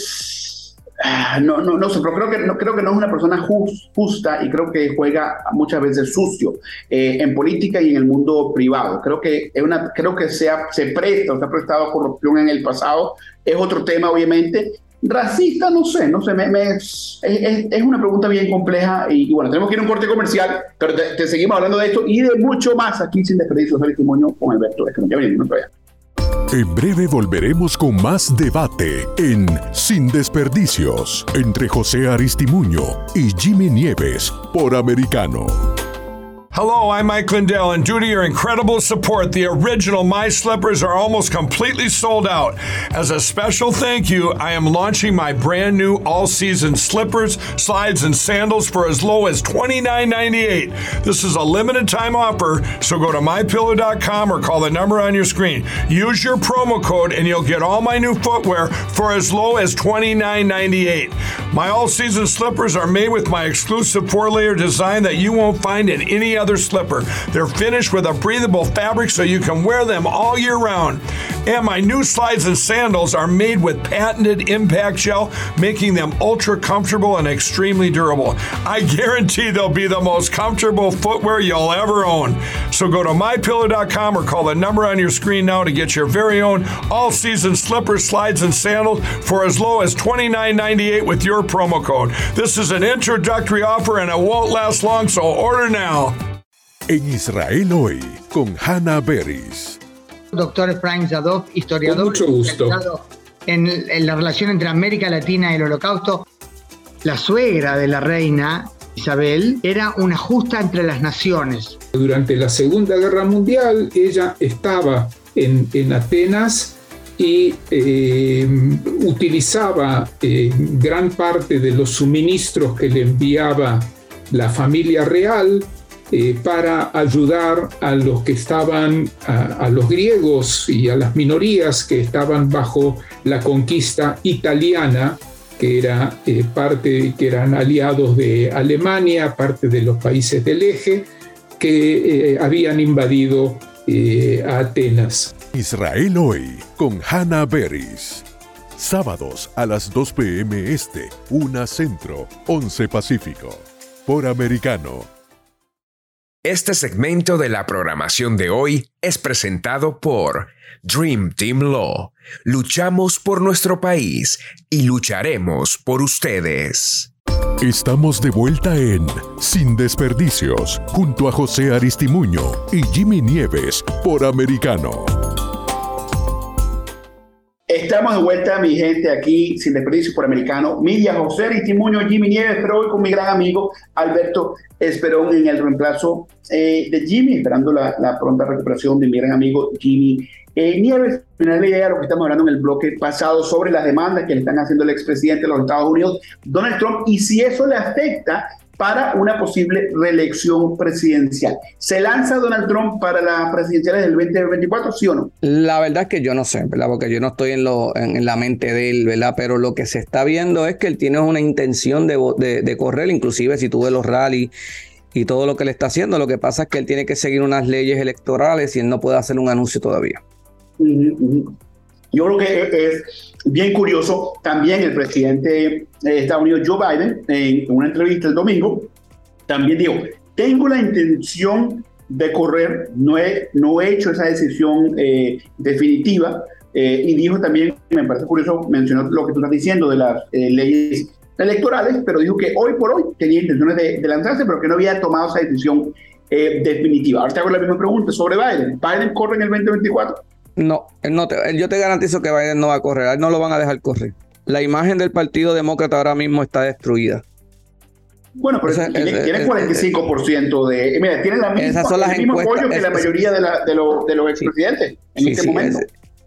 no, no, no sé, pero creo que no, creo que no es una persona justa y creo que juega muchas veces sucio eh, en política y en el mundo privado. Creo que, es una, creo que se, se presta o se ha prestado corrupción en el pasado. Es otro tema, obviamente. Racista, no sé, no sé, me, es, es, una pregunta bien compleja y, bueno, tenemos que ir a un corte comercial, pero te, seguimos hablando de esto y de mucho más aquí sin desperdicio de testimonio con Alberto. Es que ya venimos, no en breve volveremos con más debate en Sin Desperdicios entre José Aristimuño y Jimmy Nieves por Americano. Hello, I'm Mike Lindell, and due to your incredible support, the original My Slippers are almost completely sold out. As a special thank you, I am launching my brand new all season slippers, slides, and sandals for as low as $29.98. This is a limited time offer, so go to mypillow.com or call the number on your screen. Use your promo code, and you'll get all my new footwear for as low as $29.98. My all season slippers are made with my exclusive four layer design that you won't find in any other leather slipper. They're finished with a breathable fabric so you can wear them all year round. And my new slides and sandals are made with patented impact gel, making them ultra comfortable and extremely durable. I guarantee they'll be the most comfortable footwear you'll ever own. So go to mypillow.com or call the number on your screen now to get your very own all season slippers, slides, and sandals for as low as $29.98 with your promo code. This is an introductory offer and it won't last long, so order now. En Israel hoy, con Hannah Beris. Doctor Frank Zadov, historiador. mucho gusto. En, en, la relación entre América Latina y el Holocausto. La suegra de la reina Isabel era una justa entre las naciones. Durante la Segunda Guerra Mundial, ella estaba en, en Atenas y eh, utilizaba eh, gran parte de los suministros que le enviaba la familia real eh, para ayudar a los que estaban, a, los griegos y a las minorías que estaban bajo la conquista italiana, que era eh, parte, que eran aliados de Alemania, parte de los países del eje, que eh, habían invadido a Atenas. Israel hoy con Hannah Beris. Sábados a las 2 p.m. Este, 1 Centro, 11 Pacífico. Por Americano este segmento de la programación de hoy es presentado por Dream Team Law. Luchamos por nuestro país y lucharemos por ustedes. Estamos de vuelta en Sin Desperdicios, junto a José Aristimuño y Jimmy Nieves por Americano. Estamos de vuelta, mi gente, aquí, sin desperdicio por americano. Media José Ristimuño, Jimmy Nieves, pero hoy con mi gran amigo Alberto Esperón en el reemplazo eh, de Jimmy, esperando la, pronta recuperación de mi gran amigo Jimmy eh, Nieves. Final la idea de lo que estamos hablando en el bloque pasado sobre las demandas que le están haciendo el expresidente de los Estados Unidos, Donald Trump, y si eso le afecta para una posible reelección presidencial. ¿Se lanza Donald Trump para las presidenciales del 2024, sí o no? La verdad es que yo no sé, ¿verdad? Porque yo no estoy en, lo, en, la mente de él, ¿verdad? Pero lo que se está viendo es que él tiene una intención de, de, correr, inclusive si tú ves los rallies y todo lo que le está haciendo, lo que pasa es que él tiene que seguir unas leyes electorales y él no puede hacer un anuncio todavía. Yo creo que es bien curioso, también el presidente de Estados Unidos, Joe Biden, en una entrevista el domingo, también dijo, tengo la intención de correr, no he, no he hecho esa decisión eh, definitiva, eh, y dijo también, me parece curioso, mencionó lo que tú estás diciendo de las eh, leyes electorales, pero dijo que hoy por hoy tenía intenciones de, de lanzarse, pero que no había tomado esa decisión definitiva. Ahora te hago la misma pregunta sobre Biden. ¿Biden corre en el 2024? No, no yo te garantizo que Biden no va a correr, no lo van a dejar correr. La imagen del Partido Demócrata ahora mismo está destruida. Bueno, pero tiene, 45% de. Mira, tiene la misma, el mismo apoyo que la mayoría de, la, de, los, de los expresidentes en este momento.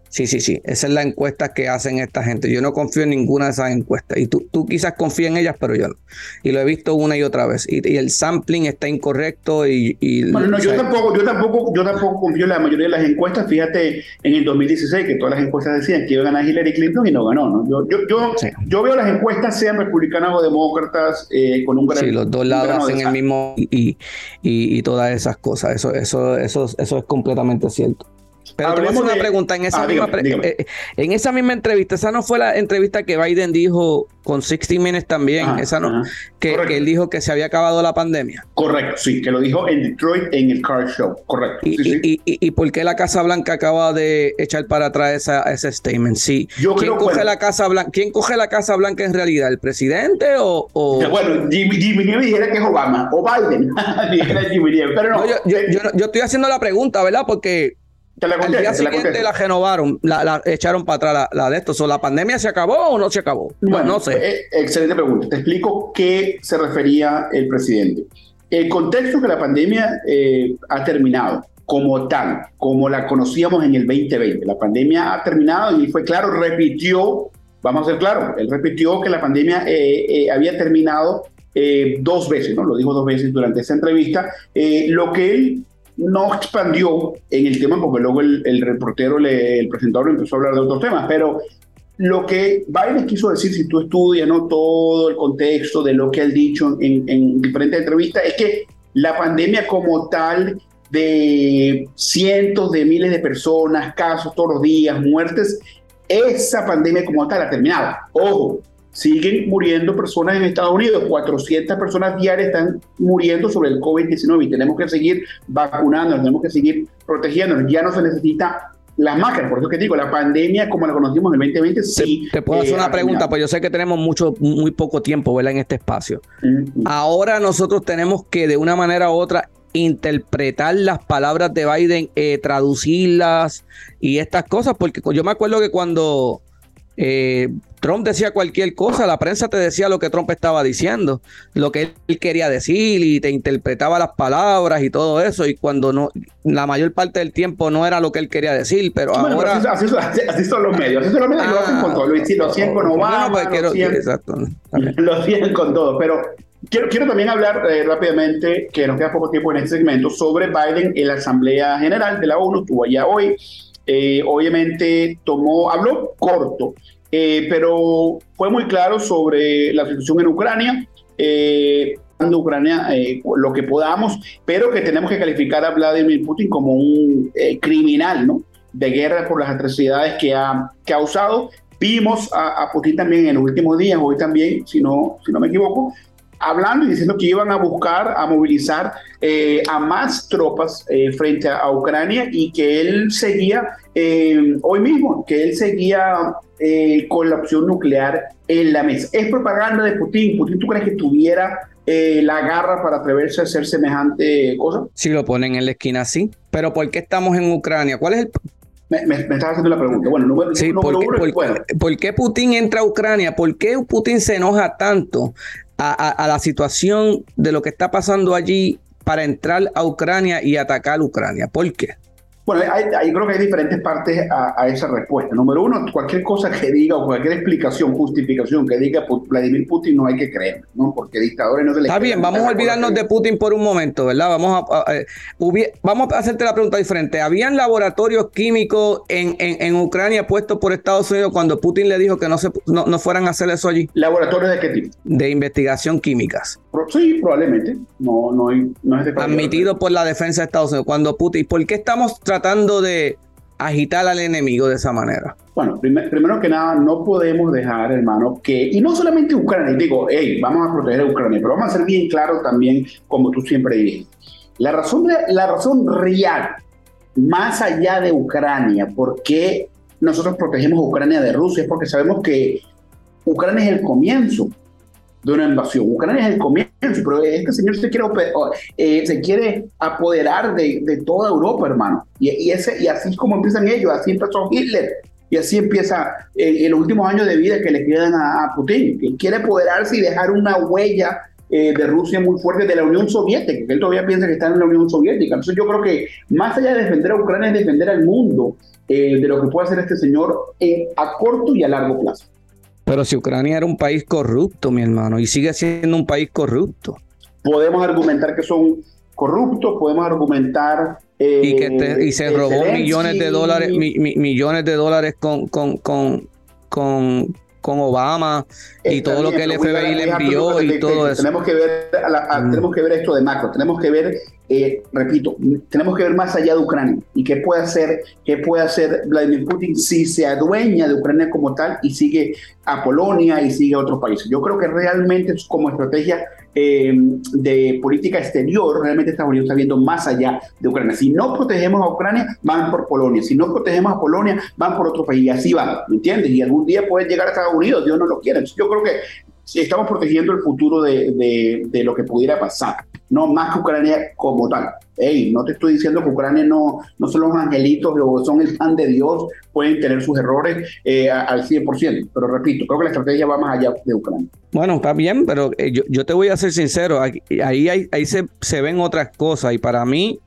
Sí, sí, sí. Esa es la encuesta que hacen esta gente. Yo no confío en ninguna de esas encuestas. Y tú, tú quizás confías en ellas, pero yo no. Y lo he visto una y otra vez. Y, el sampling está incorrecto. Y, bueno, no, yo, tampoco, yo, tampoco, yo tampoco confío en la mayoría de las encuestas. Fíjate en el 2016 que todas las encuestas decían que iba a ganar Hillary Clinton y no ganó. ¿no? Yo, yo, yo, yo veo las encuestas, sean republicanas o demócratas, eh, con un gran. Sí, los dos lados hacen el mismo y, y, todas esas cosas. Eso, eso, eso, eso es completamente cierto. Pero Hablemos una pregunta en esa, ah, misma eh, en esa misma entrevista, esa no fue la entrevista que Biden dijo con 60 Minutes también, esa no, que, él dijo que se había acabado la pandemia. Correcto, sí, que lo dijo en Detroit en el Car Show, correcto. ¿Y, y, por qué la Casa Blanca acaba de echar para atrás esa, ese statement? Sí. ¿Quién, coge la Casa Blanca, ¿Quién coge la Casa Blanca en realidad? ¿El presidente o...? Bueno, Jimmy, Jimmy dijera que es Obama, o Biden, pero no. yo, yo, yo estoy haciendo la pregunta, ¿verdad? Porque la Al día siguiente la, renovaron, la, echaron para atrás la, de esto. ¿La pandemia se acabó o no se acabó? Bueno, no sé. Eh, excelente pregunta. Te explico qué se refería el presidente. El contexto que la pandemia eh, ha terminado como tal, como la conocíamos en el 2020. La pandemia ha terminado y fue claro, repitió, vamos a ser claros, él repitió que la pandemia eh, había terminado dos veces, ¿no? Lo dijo dos veces durante esa entrevista. lo que él no expandió en el tema porque luego el, reportero, el presentador empezó a hablar de otros temas, pero lo que Biden quiso decir, si tú estudias ¿no? todo el contexto de lo que ha dicho en, diferentes entrevistas, es que la pandemia como tal de cientos de miles de personas, casos todos los días, muertes, esa pandemia como tal ha terminado. Ojo, siguen muriendo personas en Estados Unidos. 400 personas diarias están muriendo sobre el COVID-19 y tenemos que seguir vacunando, tenemos que seguir protegiéndonos. Ya no se necesita las máscaras, por eso que digo, la pandemia como la conocimos en el 2020, sí. Te, puedo hacer eh, una pregunta, pues yo sé que tenemos mucho, muy poco tiempo, ¿verdad? En este espacio. Ahora nosotros tenemos que de una manera u otra interpretar las palabras de Biden, eh, traducirlas y estas cosas, porque yo me acuerdo que cuando eh, Trump decía cualquier cosa, la prensa te decía lo que Trump estaba diciendo, lo que él quería decir y te interpretaba las palabras y todo eso, y cuando no, la mayor parte del tiempo no era lo que él quería decir, pero ahora... así, son los medios, así son los medios, lo hacen con todo, lo, hacían con Obama, pues lo, hacían, exacto, lo hacían con todo, pero Quiero, quiero, también hablar eh, rápidamente, que nos queda poco tiempo en este segmento, sobre Biden en la Asamblea General de la ONU, estuvo allá hoy, eh, obviamente tomó, habló corto, eh, pero fue muy claro sobre la situación en Ucrania. Eh, Ucrania eh, lo que podamos, pero que tenemos que calificar a Vladimir Putin como un criminal ¿no? de guerra por las atrocidades que ha, que ha usado. Vimos a, a, Putin también en los últimos días, hoy también, si no, si no me equivoco, hablando y diciendo que iban a buscar, a movilizar eh, a más tropas eh, frente a, Ucrania y que él seguía, eh, hoy mismo, que él seguía con la opción nuclear en la mesa. ¿Es propaganda de Putin? ¿Putin tú crees que tuviera la garra para atreverse a hacer semejante cosa? Si lo ponen en la esquina, sí. Pero ¿por qué estamos en Ucrania? ¿Cuál es el Me, me, estás haciendo la pregunta. Bueno, número, sí, ¿por, qué, por, qué Putin entra a Ucrania? ¿Por qué Putin se enoja tanto a, a, la situación de lo que está pasando allí para entrar a Ucrania y atacar Ucrania? ¿Por qué? Bueno, hay, creo que hay diferentes partes a, esa respuesta. Número uno, cualquier cosa que diga o cualquier explicación, justificación que diga Vladimir Putin no hay que creer, ¿no? Porque dictadores no se les Está bien, vamos a olvidarnos de Putin por un momento, ¿verdad? Vamos a, eh, vamos a hacerte la pregunta diferente. ¿Habían laboratorios químicos en, en, Ucrania puestos por Estados Unidos cuando Putin le dijo que no, se, no, no fueran a hacer eso allí? ¿Laboratorios de qué tipo? De investigación químicas. Sí, probablemente. No, no, hay, no es de Admitido por la defensa de Estados Unidos. Cuando Putin, ¿por qué estamos tratando de agitar al enemigo de esa manera? Bueno, primero que nada, no podemos dejar, hermano, que, y no solamente Ucrania, digo, hey, vamos a proteger a Ucrania, pero vamos a ser bien claros también, como tú siempre dices. La razón, la razón real, más allá de Ucrania, por qué nosotros protegemos a Ucrania de Rusia, es porque sabemos que Ucrania es el comienzo de una invasión. Ucrania es el comienzo, pero este señor se quiere, eh, se quiere apoderar de, de, toda Europa, hermano. Y, y, ese, y así es como empiezan ellos, así empezó Hitler. Y así empieza eh, en los últimos años de vida que le quedan a, Putin, que quiere apoderarse y dejar una huella eh, de Rusia muy fuerte de la Unión Soviética, que él todavía piensa que está en la Unión Soviética. Entonces yo creo que más allá de defender a Ucrania es defender al mundo de lo que puede hacer este señor a corto y a largo plazo. Pero si Ucrania era un país corrupto, mi hermano, y sigue siendo un país corrupto. Podemos argumentar que son corruptos, podemos argumentar... y, que y se robó millones de dólares, millones de dólares con, con, con, con, con Obama y todo lo que el FBI le envió y todo eso. Tenemos que, ver mm. tenemos que ver esto de macro, tenemos que ver eh, repito, tenemos que ver más allá de Ucrania y qué puede hacer, qué puede hacer Vladimir Putin si se adueña de Ucrania como tal y sigue a Polonia y sigue a otros países. Yo creo que realmente como estrategia eh, de política exterior, realmente Estados Unidos está viendo más allá de Ucrania. Si no protegemos a Ucrania, van por Polonia. Si no protegemos a Polonia, van por otro país. Y así va, ¿me entiendes? Y algún día pueden llegar a Estados Unidos, Dios no lo quiere. yo creo que estamos protegiendo el futuro de, de, lo que pudiera pasar, no más que Ucrania como tal. Hey, no te estoy diciendo que Ucrania no, no son los angelitos o son el pan de Dios, pueden tener sus errores eh, al 100%, pero repito, creo que la estrategia va más allá de Ucrania. Bueno, está bien, pero eh, yo, yo, te voy a ser sincero, ahí, ahí, ahí se, se ven otras cosas y para mí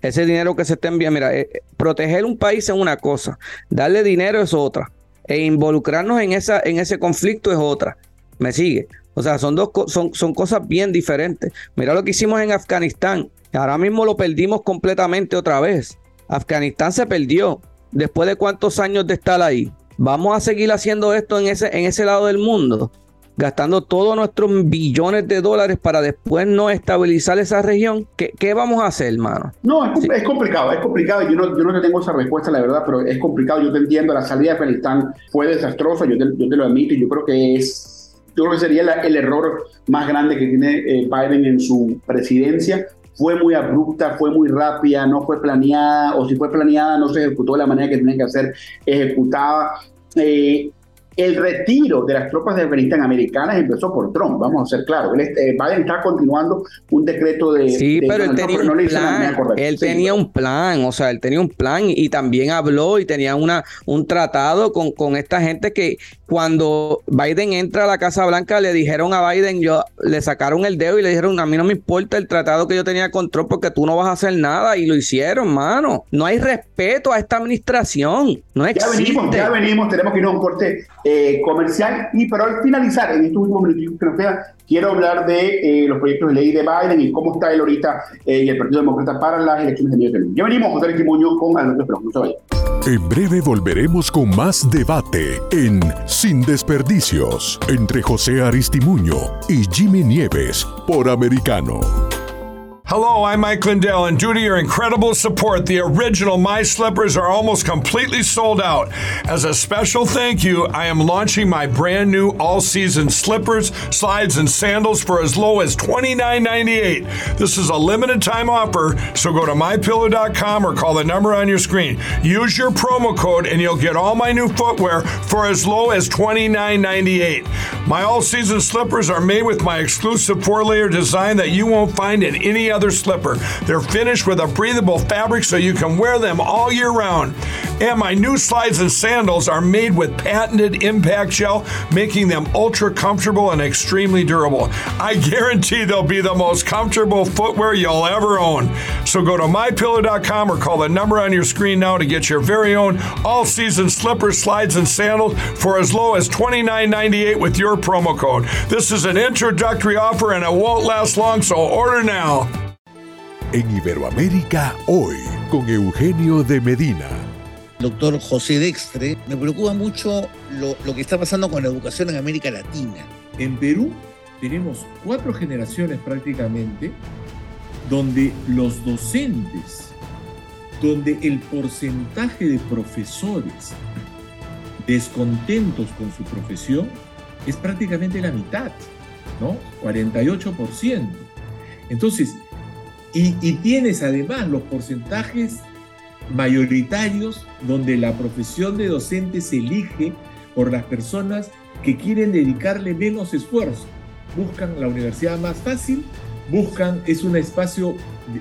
ese dinero que se está enviando, mira, eh, proteger un país es una cosa, darle dinero es otra, e involucrarnos en, esa, en ese conflicto es otra. ¿Me sigue? O sea, son dos son, son cosas bien diferentes. Mira lo que hicimos en Afganistán. Ahora mismo lo perdimos completamente otra vez. Afganistán se perdió. Después de cuántos años de estar ahí. Vamos a seguir haciendo esto en ese, en ese lado del mundo. Gastando todos nuestros billones de dólares para después no estabilizar esa región. ¿Qué, qué vamos a hacer, hermano? No, es, complicado, es complicado. Yo no, yo no te tengo esa respuesta, la verdad, pero es complicado. Yo te entiendo. La salida de Afganistán fue desastrosa. Yo te, yo te lo admito yo creo que es yo creo que sería el error más grande que tiene eh, Biden en su presidencia. Fue muy abrupta, fue muy rápida, no fue planeada, o si fue planeada, no se ejecutó de la manera que tenía que ser ejecutada. Eh, el retiro de las tropas de Afganistán americanas empezó por Trump, vamos a ser claros. Eh, Biden está continuando un decreto de. Sí, pero él tenía un plan. Él tenía un plan, o sea, él tenía un plan y también habló y tenía una, un tratado con, con esta gente que cuando Biden entra a la Casa Blanca le dijeron a Biden, yo le sacaron el dedo y le dijeron, a mí no me importa el tratado que yo tenía con Trump porque tú no vas a hacer nada y lo hicieron, mano. No hay respeto a esta administración. No existe. Ya venimos, ya venimos, tenemos que ir a un corte eh, comercial. Y pero al finalizar, en estos últimos minutos que nos quedan, quiero hablar de eh, los proyectos de ley de Biden y cómo está él ahorita eh, y el Partido Demócrata para las elecciones de enero. Ya venimos, José Muñoz con Alberto Esperón. No. En breve volveremos con más debate en Sin Desperdicios entre José Aristimuño y Jimmy Nieves por Americano. Hello, I'm Mike Lindell, and due to your incredible support, the original My Slippers are almost completely sold out. As a special thank you, I am launching my brand new all season slippers, slides, and sandals for as low as $29.98. This is a limited time offer, so go to mypillow.com or call the number on your screen. Use your promo code, and you'll get all my new footwear for as low as $29.98. My all season slippers are made with my exclusive four layer design that you won't find in any other slipper. They're finished with a breathable fabric so you can wear them all year round. And my new slides and sandals are made with patented impact gel, making them ultra comfortable and extremely durable. I guarantee they'll be the most comfortable footwear you'll ever own. So go to mypillow.com or call the number on your screen now to get your very own all season slippers, slides, and sandals for as low as $29.98 with your promo code. This is an introductory offer and it won't last long, so order now. En Iberoamérica hoy, con Eugenio de Medina. Doctor José Dextre, me preocupa mucho lo, lo que está pasando con la educación en América Latina. En Perú tenemos cuatro generaciones prácticamente donde los docentes, donde el porcentaje de profesores descontentos con su profesión es prácticamente la mitad, ¿no? 48%. Entonces, y, tienes además los porcentajes mayoritarios donde la profesión de docente se elige por las personas que quieren dedicarle menos esfuerzo. Buscan la universidad más fácil, buscan, es un espacio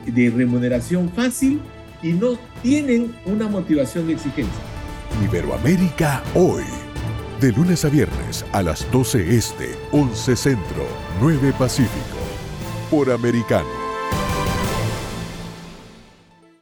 de, de remuneración fácil y no tienen una motivación de exigencia. Iberoamérica hoy. De lunes a viernes a las 12 este, 11 centro, 9 pacífico. Por americano.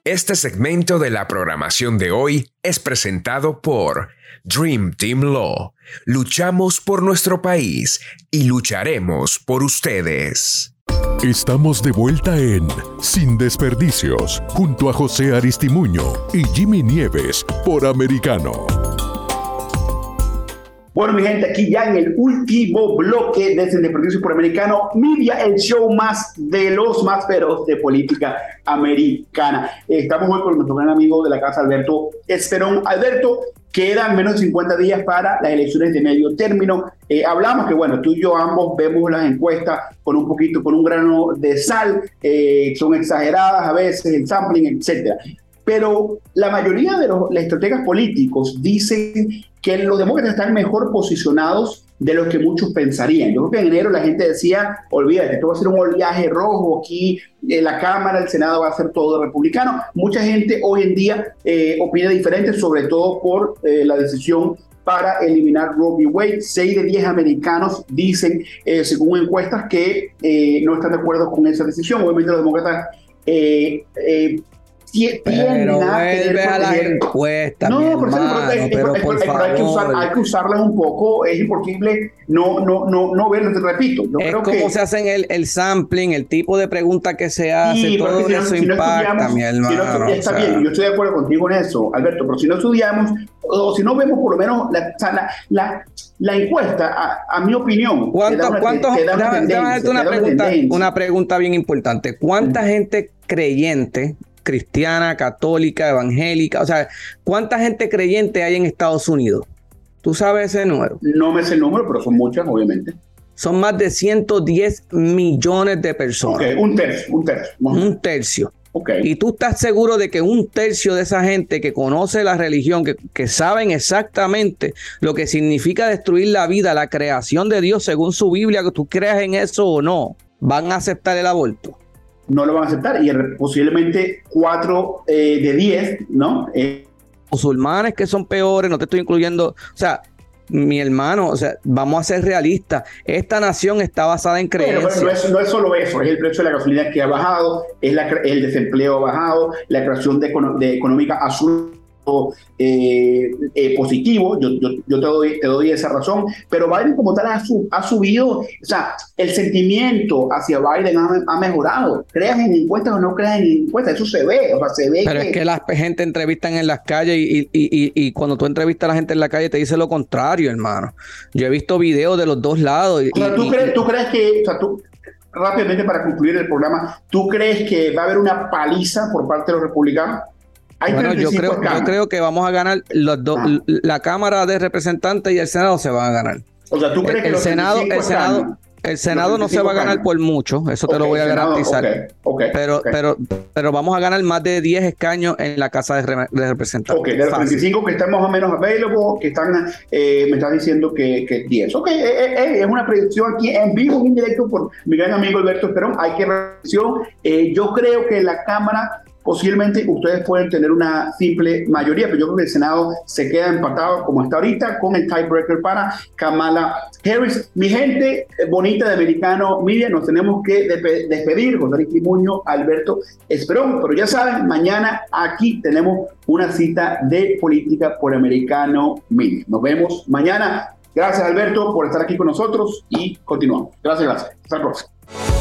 Este segmento de la programación de hoy es presentado por Dream Team Law. Luchamos por nuestro país y lucharemos por ustedes. Estamos de vuelta en Sin Desperdicios, junto a José Aristimuño y Jimmy Nieves por Americano. Bueno, mi gente, aquí ya en el último bloque de Sin Desperdicios por Americano, Media, el show más de los más feroz de política americana. Estamos hoy con nuestro gran amigo de la casa, Alberto Esperón. Alberto, quedan menos de 50 días para las elecciones de medio término. Eh, hablamos que, bueno, tú y yo ambos vemos las encuestas con un poquito, con un grano de sal, eh, son exageradas a veces, el sampling, etcétera. Pero la mayoría de los estrategas políticos dicen que los demócratas están mejor posicionados de lo que muchos pensarían. Yo creo que en enero la gente decía, olvídate, esto va a ser un oleaje rojo aquí, en la Cámara, el Senado va a ser todo republicano. Mucha gente hoy en día eh, opina diferente, sobre todo por eh, la decisión para eliminar Roe v. Wade. Seis de diez americanos dicen, eh, según encuestas, que eh, no están de acuerdo con esa decisión. Obviamente los demócratas eh, pero vuelve a la encuesta, no, mi hermano, pero, por favor. Hay que, usar, hay que usarlas un poco, es imposible no, no, no, no verlas, te repito. Yo es creo como que, se hacen el, el sampling, el tipo de pregunta que se hace, sí, todo si eso si impacta, mi hermano. Si está o sea, bien, yo estoy de acuerdo contigo en eso, Alberto, pero si no estudiamos, o si no vemos por lo menos la, la, la, la encuesta, a, a, mi opinión, ¿Cuánto, una, ¿cuántos, una pregunta, una pregunta bien importante. ¿Cuánta gente creyente cristiana, católica, evangélica. O sea, ¿cuánta gente creyente hay en Estados Unidos? ¿Tú sabes ese número? No me sé el número, pero son muchas, obviamente. Son más de 110 millones de personas. Okay, un tercio, un tercio. Un tercio. Okay. Y tú estás seguro de que un tercio de esa gente que conoce la religión, que, que, saben exactamente lo que significa destruir la vida, la creación de Dios según su Biblia, que tú creas en eso o no, van a aceptar el aborto no lo van a aceptar y posiblemente 4 eh, de 10, ¿no? Eh, Musulmanes que son peores, no te estoy incluyendo, o sea, mi hermano, o sea, vamos a ser realistas, esta nación está basada en creencias. Pero, no, es, no, es, solo eso, es el precio de la gasolina que ha bajado, es la, el desempleo ha bajado, la creación de, de económica azul eh, eh, positivo, yo, yo, yo, te, doy, te doy esa razón, pero Biden como tal ha, su, ha subido, o sea, el sentimiento hacia Biden ha, ha, mejorado, creas en encuestas o no creas en encuestas, eso se ve, o sea, se ve. Pero que, es que la gente entrevistan en las calles y, y, y, y, cuando tú entrevistas a la gente en la calle te dice lo contrario, hermano. Yo he visto videos de los dos lados. o sea, ¿tú, crees, ¿tú crees que, o sea, tú, rápidamente para concluir el programa, ¿tú crees que va a haber una paliza por parte de los republicanos? Hay bueno, yo creo, yo creo que vamos a ganar los dos, ah. la Cámara de Representantes y el Senado se van a ganar. O sea, ¿tú crees el, que el los Senado, el Senado, el Senado no se va a ganar ganan. por mucho, eso te okay, lo voy a garantizar. Okay, okay, pero, pero, pero vamos a ganar más de 10 escaños en la Casa de, Re de Representantes. Ok, de los 35 que están más o menos available, que están, eh, me estás diciendo que, que 10. Ok, eh, eh, es una predicción aquí en vivo, en directo por mi gran amigo Alberto Esperón. Hay que reacción. yo creo que la Cámara posiblemente ustedes pueden tener una simple mayoría, pero yo creo que el Senado se queda empatado como está ahorita con el tiebreaker para Kamala Harris. Mi gente bonita de Americano Media, nos tenemos que despedir, José Luis Muñoz, Alberto Esperón, pero ya saben, mañana aquí tenemos una cita de política por Americano Media. Nos vemos mañana. Gracias Alberto por estar aquí con nosotros y continuamos. Gracias, gracias. Hasta la próxima.